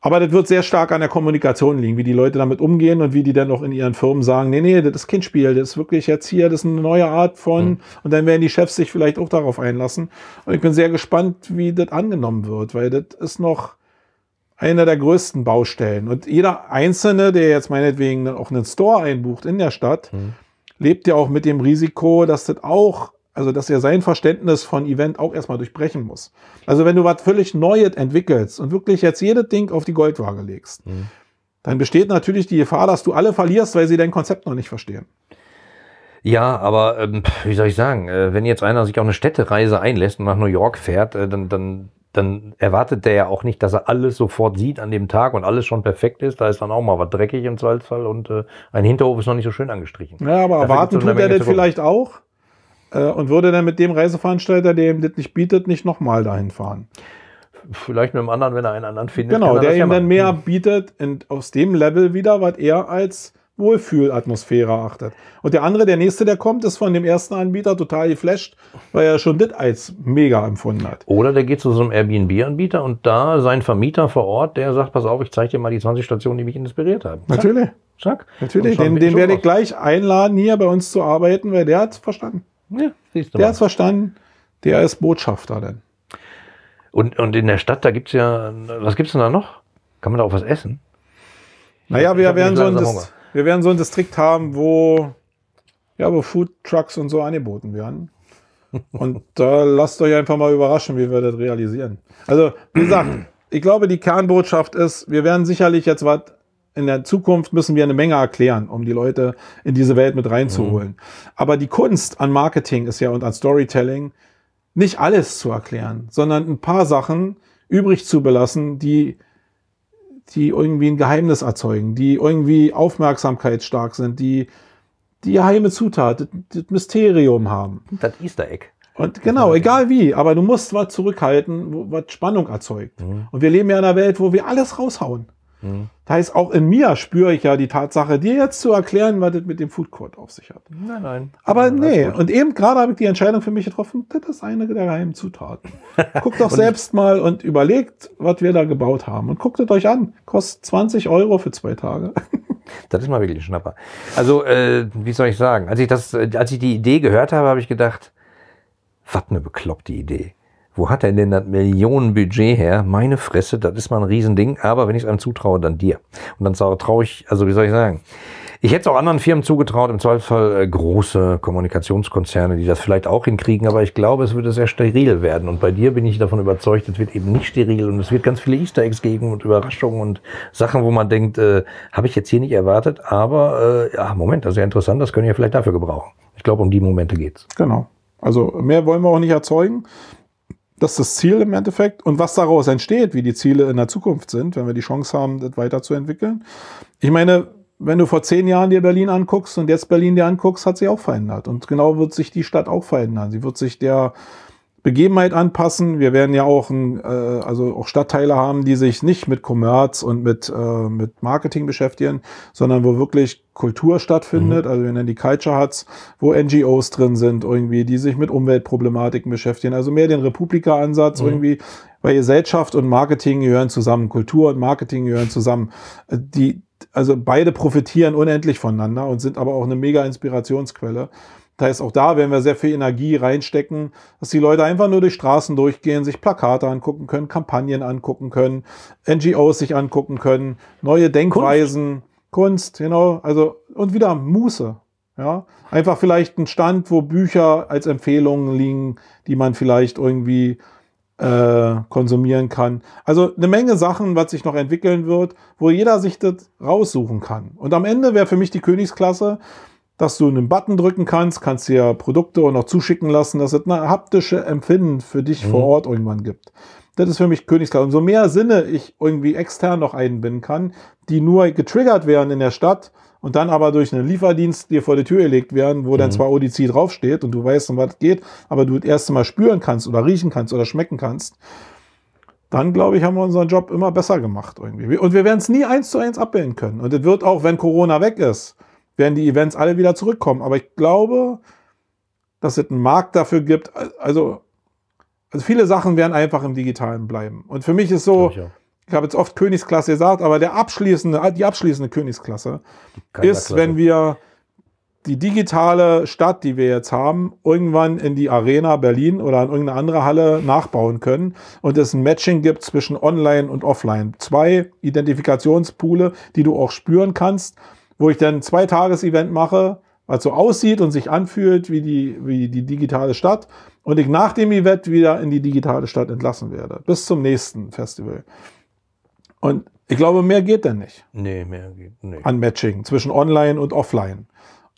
Aber das wird sehr stark an der Kommunikation liegen, wie die Leute damit umgehen und wie die dann auch in ihren Firmen sagen, nee, nee, das ist kein Spiel, das ist wirklich jetzt hier, das ist eine neue Art von, und dann werden die Chefs sich vielleicht auch darauf einlassen. Und ich bin sehr gespannt, wie das angenommen wird, weil das ist noch einer der größten Baustellen. Und jeder Einzelne, der jetzt meinetwegen auch einen Store einbucht in der Stadt, lebt ja auch mit dem Risiko, dass das auch, also dass er sein Verständnis von Event auch erstmal durchbrechen muss. Also wenn du was völlig Neues entwickelst und wirklich jetzt jedes Ding auf die Goldwaage legst, dann besteht natürlich die Gefahr, dass du alle verlierst, weil sie dein Konzept noch nicht verstehen. Ja, aber ähm, wie soll ich sagen, äh, wenn jetzt einer sich auf eine Städtereise einlässt und nach New York fährt, äh, dann, dann, dann erwartet der ja auch nicht, dass er alles sofort sieht an dem Tag und alles schon perfekt ist. Da ist dann auch mal was dreckig im Zweifelsfall und äh, ein Hinterhof ist noch nicht so schön angestrichen. Ja, aber Dafür erwarten tut er gucken. vielleicht auch äh, und würde dann mit dem Reiseveranstalter, der ihm das nicht bietet, nicht nochmal dahin fahren. Vielleicht mit dem anderen, wenn er einen anderen findet. Genau, er der das ja ihm dann mehr bietet und aus dem Level wieder, was er als Wohlfühlatmosphäre achtet. Und der andere, der nächste, der kommt, ist von dem ersten Anbieter total geflasht, weil er schon das als mega empfunden hat. Oder der geht zu so einem Airbnb-Anbieter und da sein Vermieter vor Ort, der sagt, pass auf, ich zeige dir mal die 20 Stationen, die mich inspiriert haben. Zack, Natürlich, Zack. natürlich. Den, den werde ich gleich einladen, hier bei uns zu arbeiten, weil der hat's verstanden. Ja, siehst du Der mal. hat's verstanden. Der ist Botschafter denn. Und, und in der Stadt, da gibt's ja, was gibt's denn da noch? Kann man da auch was essen? Naja, wir werden, so ein Dis- wir werden so ein Distrikt haben, wo, ja, wo Food Trucks und so angeboten werden. [LAUGHS] Und da lasst euch einfach mal überraschen, wie wir das realisieren. Also, wie gesagt, [CLEARS THROAT] ich glaube, die Kernbotschaft ist, wir werden sicherlich jetzt was in der Zukunft müssen wir eine Menge erklären, um die Leute in diese Welt mit reinzuholen. Mhm. Aber die Kunst an Marketing ist ja und an Storytelling nicht alles zu erklären, sondern ein paar Sachen übrig zu belassen, die die irgendwie ein Geheimnis erzeugen, die irgendwie aufmerksamkeitsstark sind, die die geheime Zutat, das, Mysterium haben. Das Easter Egg. Und genau, egal wie, aber du musst was zurückhalten, was Spannung erzeugt. Mhm. Und wir leben ja in einer Welt, wo wir alles raushauen. Mhm. Das heißt, auch in mir spüre ich ja die Tatsache, dir jetzt zu erklären, was das mit dem Food Court auf sich hat. Nein, nein. Aber nee, und eben gerade habe ich die Entscheidung für mich getroffen, das ist eine der geheimen Zutaten. [LAUGHS] Guckt doch selbst mal und überlegt, was wir da gebaut haben. Und guckt es euch an. Kostet 20 Euro für zwei Tage. [LAUGHS] Das ist mal wirklich ein Schnapper. Also, äh, wie soll ich sagen? Als ich das, als ich die Idee gehört habe, habe ich gedacht, was eine bekloppte Idee. Wo hat er denn das Millionenbudget her? Meine Fresse, das ist mal ein Riesending, aber wenn ich es einem zutraue, dann dir. Und dann traue ich, also wie soll ich sagen, ich hätte es auch anderen Firmen zugetraut, im Zweifelsfall äh, große Kommunikationskonzerne, die das vielleicht auch hinkriegen, aber ich glaube, es würde sehr steril werden. Und bei dir bin ich davon überzeugt, es wird eben nicht steril und es wird ganz viele Easter Eggs geben und Überraschungen und Sachen, wo man denkt, äh, habe ich jetzt hier nicht erwartet, aber äh, ja, Moment, das ist ja interessant, das können wir vielleicht dafür gebrauchen. Ich glaube, um die Momente geht's. Genau. Also mehr wollen wir auch nicht erzeugen. Das ist das Ziel im Endeffekt. Und was daraus entsteht, wie die Ziele in der Zukunft sind, wenn wir die Chance haben, das weiterzuentwickeln. Ich meine, wenn du vor zehn Jahren dir Berlin anguckst und jetzt Berlin dir anguckst, hat sich auch verändert. Und genau wird sich die Stadt auch verändern. Sie wird sich der Begebenheit anpassen. Wir werden ja auch, ein, äh, also auch Stadtteile haben, die sich nicht mit Commerce und mit, äh, mit Marketing beschäftigen, sondern wo wirklich Kultur stattfindet. Mhm. Also wir nennen die Culture Huts, wo NGOs drin sind irgendwie, die sich mit Umweltproblematiken beschäftigen. Also mehr den Republika-Ansatz mhm. irgendwie, weil Gesellschaft und Marketing gehören zusammen, Kultur und Marketing gehören zusammen. Die, also beide profitieren unendlich voneinander und sind aber auch eine mega Inspirationsquelle. Das heißt, auch da werden wir sehr viel Energie reinstecken, dass die Leute einfach nur durch Straßen durchgehen, sich Plakate angucken können, Kampagnen angucken können, NGOs sich angucken können, neue Denkweisen, Kunst, genau, also und wieder Muße. Ja, einfach vielleicht ein Stand, wo Bücher als Empfehlungen liegen, die man vielleicht irgendwie äh, konsumieren kann. Also eine Menge Sachen, was sich noch entwickeln wird, wo jeder sich das raussuchen kann. Und am Ende wäre für mich die Königsklasse, dass du einen Button drücken kannst, kannst dir Produkte auch noch zuschicken lassen, dass es eine haptische Empfinden für dich mhm. vor Ort irgendwann gibt. Das ist für mich Königsklasse. Umso mehr Sinne ich irgendwie extern noch einbinden kann, die nur getriggert werden in der Stadt und dann aber durch einen Lieferdienst dir vor die Tür gelegt werden, wo mhm. dann zwar ODC draufsteht und du weißt, um was es geht, aber du das erste Mal spüren kannst oder riechen kannst oder schmecken kannst, dann glaube ich, haben wir unseren Job immer besser gemacht irgendwie. Und wir werden es nie eins zu eins abbilden können. Und es wird auch, wenn Corona weg ist, werden die Events alle wieder zurückkommen. Aber ich glaube, dass es einen Markt dafür gibt. Also, also viele Sachen werden einfach im Digitalen bleiben. Und für mich ist so, ich, ich habe jetzt oft Königsklasse gesagt, aber der abschließende, die abschließende Königsklasse ist, wenn wir die digitale Stadt, die wir jetzt haben, irgendwann in die Arena Berlin oder in irgendeine andere Halle nachbauen können und es ein Matching gibt zwischen Online und Offline. Zwei Identifikationspoole, die du auch spüren kannst wo ich dann zwei Tages-Event mache, was so aussieht und sich anfühlt wie die, wie die digitale Stadt und ich nach dem Event wieder in die digitale Stadt entlassen werde. Bis zum nächsten Festival. Und ich glaube, mehr geht denn nicht. Nee, mehr geht nicht. An Matching zwischen Online und Offline.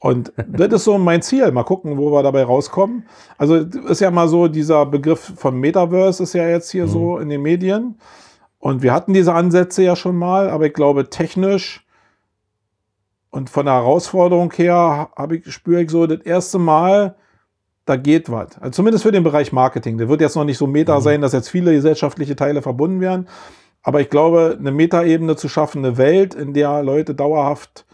Und das ist so mein Ziel. Mal gucken, wo wir dabei rauskommen. Also ist ja mal so, dieser Begriff von Metaverse ist ja jetzt hier mhm. so in den Medien. Und wir hatten diese Ansätze ja schon mal, aber ich glaube, technisch und von der Herausforderung her habe ich, spüre ich so das erste Mal, da geht was. Also zumindest für den Bereich Marketing. Der wird jetzt noch nicht so meta mhm. sein, dass jetzt viele gesellschaftliche Teile verbunden werden. Aber ich glaube, eine Metaebene zu schaffen, eine Welt, in der Leute dauerhaft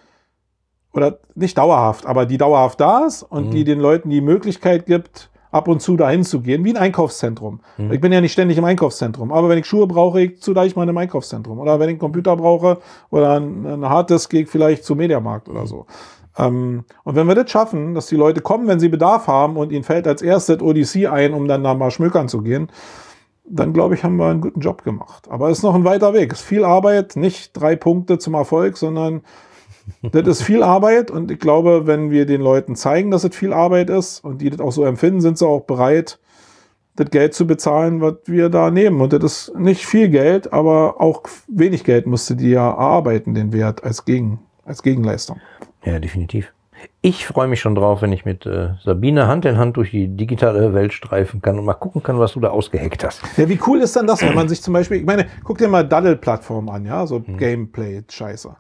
oder nicht dauerhaft, aber die dauerhaft da ist und mhm. die den Leuten die Möglichkeit gibt, ab und zu dahin zu gehen, wie ein Einkaufszentrum. Mhm. Ich bin ja nicht ständig im Einkaufszentrum, aber wenn ich Schuhe brauche, ich zu leicht mal im Einkaufszentrum. Oder wenn ich einen Computer brauche oder ein, ein Harddisk, gehe ich vielleicht zum Mediamarkt oder so. Ähm, und wenn wir das schaffen, dass die Leute kommen, wenn sie Bedarf haben und ihnen fällt als erstes ODC ein, um dann da mal schmökern zu gehen, dann glaube ich, haben wir einen guten Job gemacht. Aber es ist noch ein weiter Weg. Es ist viel Arbeit, nicht drei Punkte zum Erfolg, sondern das ist viel Arbeit und ich glaube, wenn wir den Leuten zeigen, dass es viel Arbeit ist und die das auch so empfinden, sind sie auch bereit, das Geld zu bezahlen, was wir da nehmen. Und das ist nicht viel Geld, aber auch wenig Geld musste die ja erarbeiten, den Wert als, Gegen, als Gegenleistung. Ja, definitiv. Ich freue mich schon drauf, wenn ich mit äh, Sabine Hand in Hand durch die digitale Welt streifen kann und mal gucken kann, was du da ausgeheckt hast. Ja, wie cool ist denn das, wenn man sich zum Beispiel, ich meine, guck dir mal Daddle-Plattformen an, ja, so Mhm. Gameplay-Scheiße.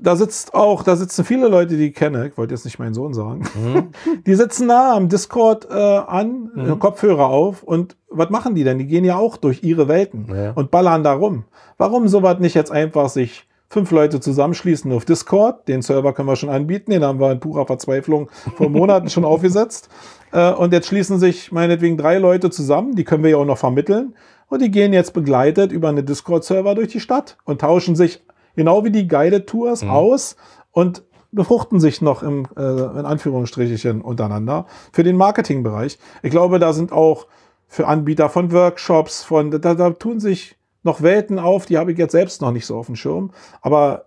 Da sitzt auch, da sitzen viele Leute, die ich kenne, ich wollte jetzt nicht meinen Sohn sagen, Mhm. [LAUGHS] die sitzen da am Discord äh, an, äh, Kopfhörer auf und was machen die denn? Die gehen ja auch durch ihre Welten Ja. und ballern da rum. Warum sowas nicht jetzt einfach sich fünf Leute zusammenschließen auf Discord? Den Server können wir schon anbieten, den haben wir in purer Verzweiflung vor Monaten schon [LAUGHS] aufgesetzt. Äh, und jetzt schließen sich meinetwegen drei Leute zusammen, die können wir ja auch noch vermitteln. Und die gehen jetzt begleitet über eine Discord-Server durch die Stadt und tauschen sich genau wie die Guided Tours aus und befruchten sich noch im, äh, in Anführungsstrichen untereinander für den Marketingbereich. Ich glaube, da sind auch für Anbieter von Workshops, von da, da tun sich noch Welten auf, die habe ich jetzt selbst noch nicht so auf dem Schirm. Aber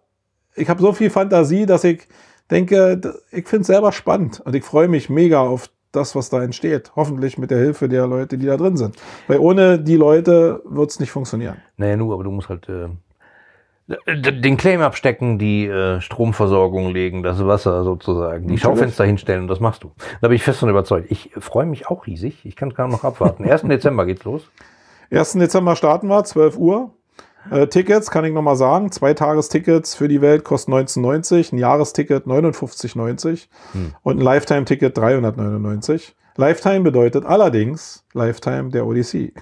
ich habe so viel Fantasie, dass ich denke, ich finde es selber spannend und ich freue mich mega auf das, was da entsteht. Hoffentlich mit der Hilfe der Leute, die da drin sind. Weil ohne die Leute wird es nicht funktionieren. Naja, nur, aber du musst halt äh, den Claim abstecken, die äh, Stromversorgung legen, das Wasser sozusagen, die Natürlich. Schaufenster hinstellen und das machst du. Da bin ich fest von überzeugt. Ich freue mich auch riesig. Ich kann kaum noch abwarten. 1. [LAUGHS] Dezember geht's los. 1. Dezember starten wir, 12 Uhr. Äh, Tickets kann ich nochmal sagen. Zwei Tagestickets für die Welt kosten 19,90, ein Jahresticket 59,90 und ein Lifetime-Ticket 399. Lifetime bedeutet allerdings Lifetime der Odyssee. [LAUGHS]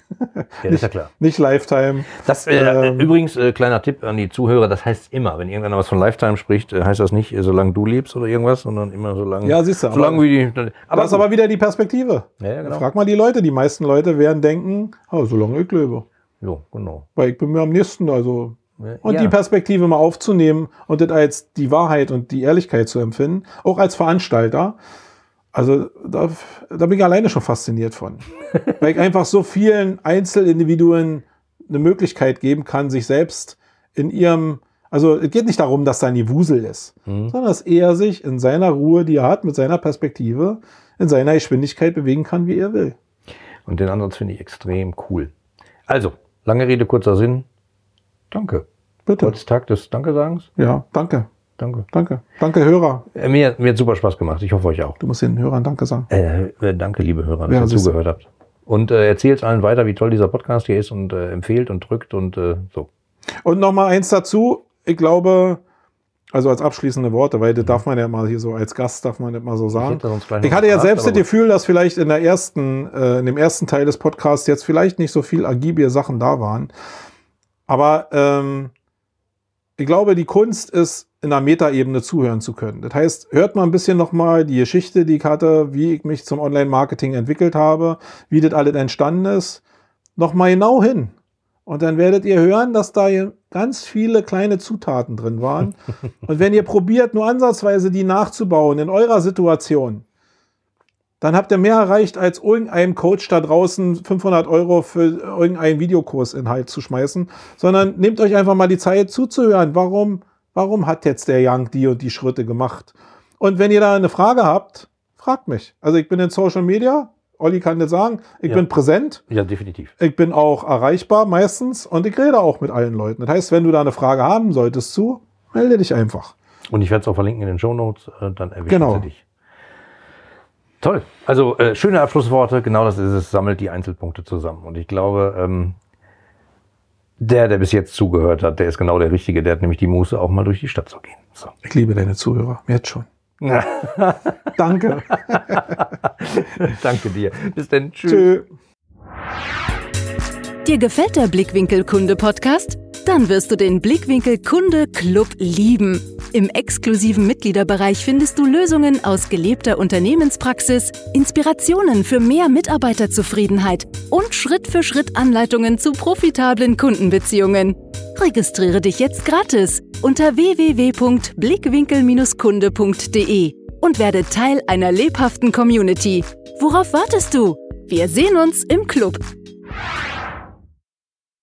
Ja, ist ja klar. Nicht Lifetime. Das, äh, Ähm. übrigens, äh, kleiner Tipp an die Zuhörer, das heißt immer, wenn irgendeiner was von Lifetime spricht, äh, heißt das nicht, äh, solange du lebst oder irgendwas, sondern immer solange. Ja, siehst du, aber- Solange wie die. Aber Aber, das ist aber wieder die Perspektive. Ja, ja, genau. Frag mal die Leute. Die meisten Leute werden denken, oh, solange ich lebe. jo, genau. Weil ich bin mir am nächsten, also. Und ja. die Perspektive mal aufzunehmen und das als die Wahrheit und die Ehrlichkeit zu empfinden, auch als Veranstalter. Also da, da bin ich alleine schon fasziniert von. [LAUGHS] Weil ich einfach so vielen Einzelindividuen eine Möglichkeit geben kann, sich selbst in ihrem, also es geht nicht darum, dass da nie Wusel ist, sondern dass er sich in seiner Ruhe, die er hat, mit seiner Perspektive, in seiner Geschwindigkeit bewegen kann, wie er will. Und den Ansatz finde ich extrem cool. Also, lange Rede, kurzer Sinn. Danke. Bitte. Ist Tag des Danke-Sagens. Ja, danke. Danke. Danke. Danke, Hörer. Äh, mir, mir hat super Spaß gemacht. Ich hoffe euch auch. Du musst den Hörern Danke sagen. Äh, äh, danke, liebe Hörer, dass Ja, ihr zugehört habt. Und äh, erzählt allen weiter, wie toll dieser Podcast hier ist und äh, empfehlt und drückt und äh, so. Und noch mal eins dazu. Ich glaube, also als abschließende Worte, weil das darf man ja mal hier so als Gast, darf man das mal so sagen. Ich noch hatte ja selbst das. Gefühl, dass vielleicht in der ersten, äh, in dem ersten Teil des Podcasts jetzt vielleicht nicht so viel agibie Sachen da waren. Aber ähm, ich glaube, die Kunst ist, in einer Metaebene zuhören zu können. Das heißt, hört mal ein bisschen nochmal die Geschichte, die ich hatte, wie ich mich zum Online-Marketing entwickelt habe, wie das alles entstanden ist, nochmal genau hin. Und dann werdet ihr hören, dass da ganz viele kleine Zutaten drin waren. [LAUGHS] Und wenn ihr probiert, nur ansatzweise die nachzubauen in eurer Situation, dann habt ihr mehr erreicht, als irgendeinem Coach da draußen 500 Euro für irgendeinen Videokursinhalt zu schmeißen, sondern nehmt euch einfach mal die Zeit zuzuhören. Warum, warum hat jetzt der Young die und die Schritte gemacht? Und wenn ihr da eine Frage habt, fragt mich. Also ich bin in Social Media, Olli kann das sagen, ich Ja. bin präsent, Ja, definitiv. ich bin auch erreichbar meistens und ich rede auch mit allen Leuten. Das heißt, wenn du da eine Frage haben solltest zu, melde dich einfach. Und ich werde es auch verlinken in den Shownotes, äh, dann erwischen Genau. sie dich. Toll. Also äh, schöne Abschlussworte, genau das ist es, sammelt die Einzelpunkte zusammen. Und ich glaube, ähm, der, der bis jetzt zugehört hat, der ist genau der Richtige, der hat nämlich die Muße, auch mal durch die Stadt zu gehen. So. Ich liebe deine Zuhörer, jetzt schon. [LAUGHS] Danke. [LAUGHS] Danke dir. Bis dann. Tschüss. Tschö. Dir gefällt der Blickwinkel Kunde Podcast? Dann wirst du den Blickwinkel Kunde Club lieben. Im exklusiven Mitgliederbereich findest du Lösungen aus gelebter Unternehmenspraxis, Inspirationen für mehr Mitarbeiterzufriedenheit und Schritt für Schritt Anleitungen zu profitablen Kundenbeziehungen. Registriere dich jetzt gratis unter www.blickwinkel-kunde.de und werde Teil einer lebhaften Community. Worauf wartest du? Wir sehen uns im Club.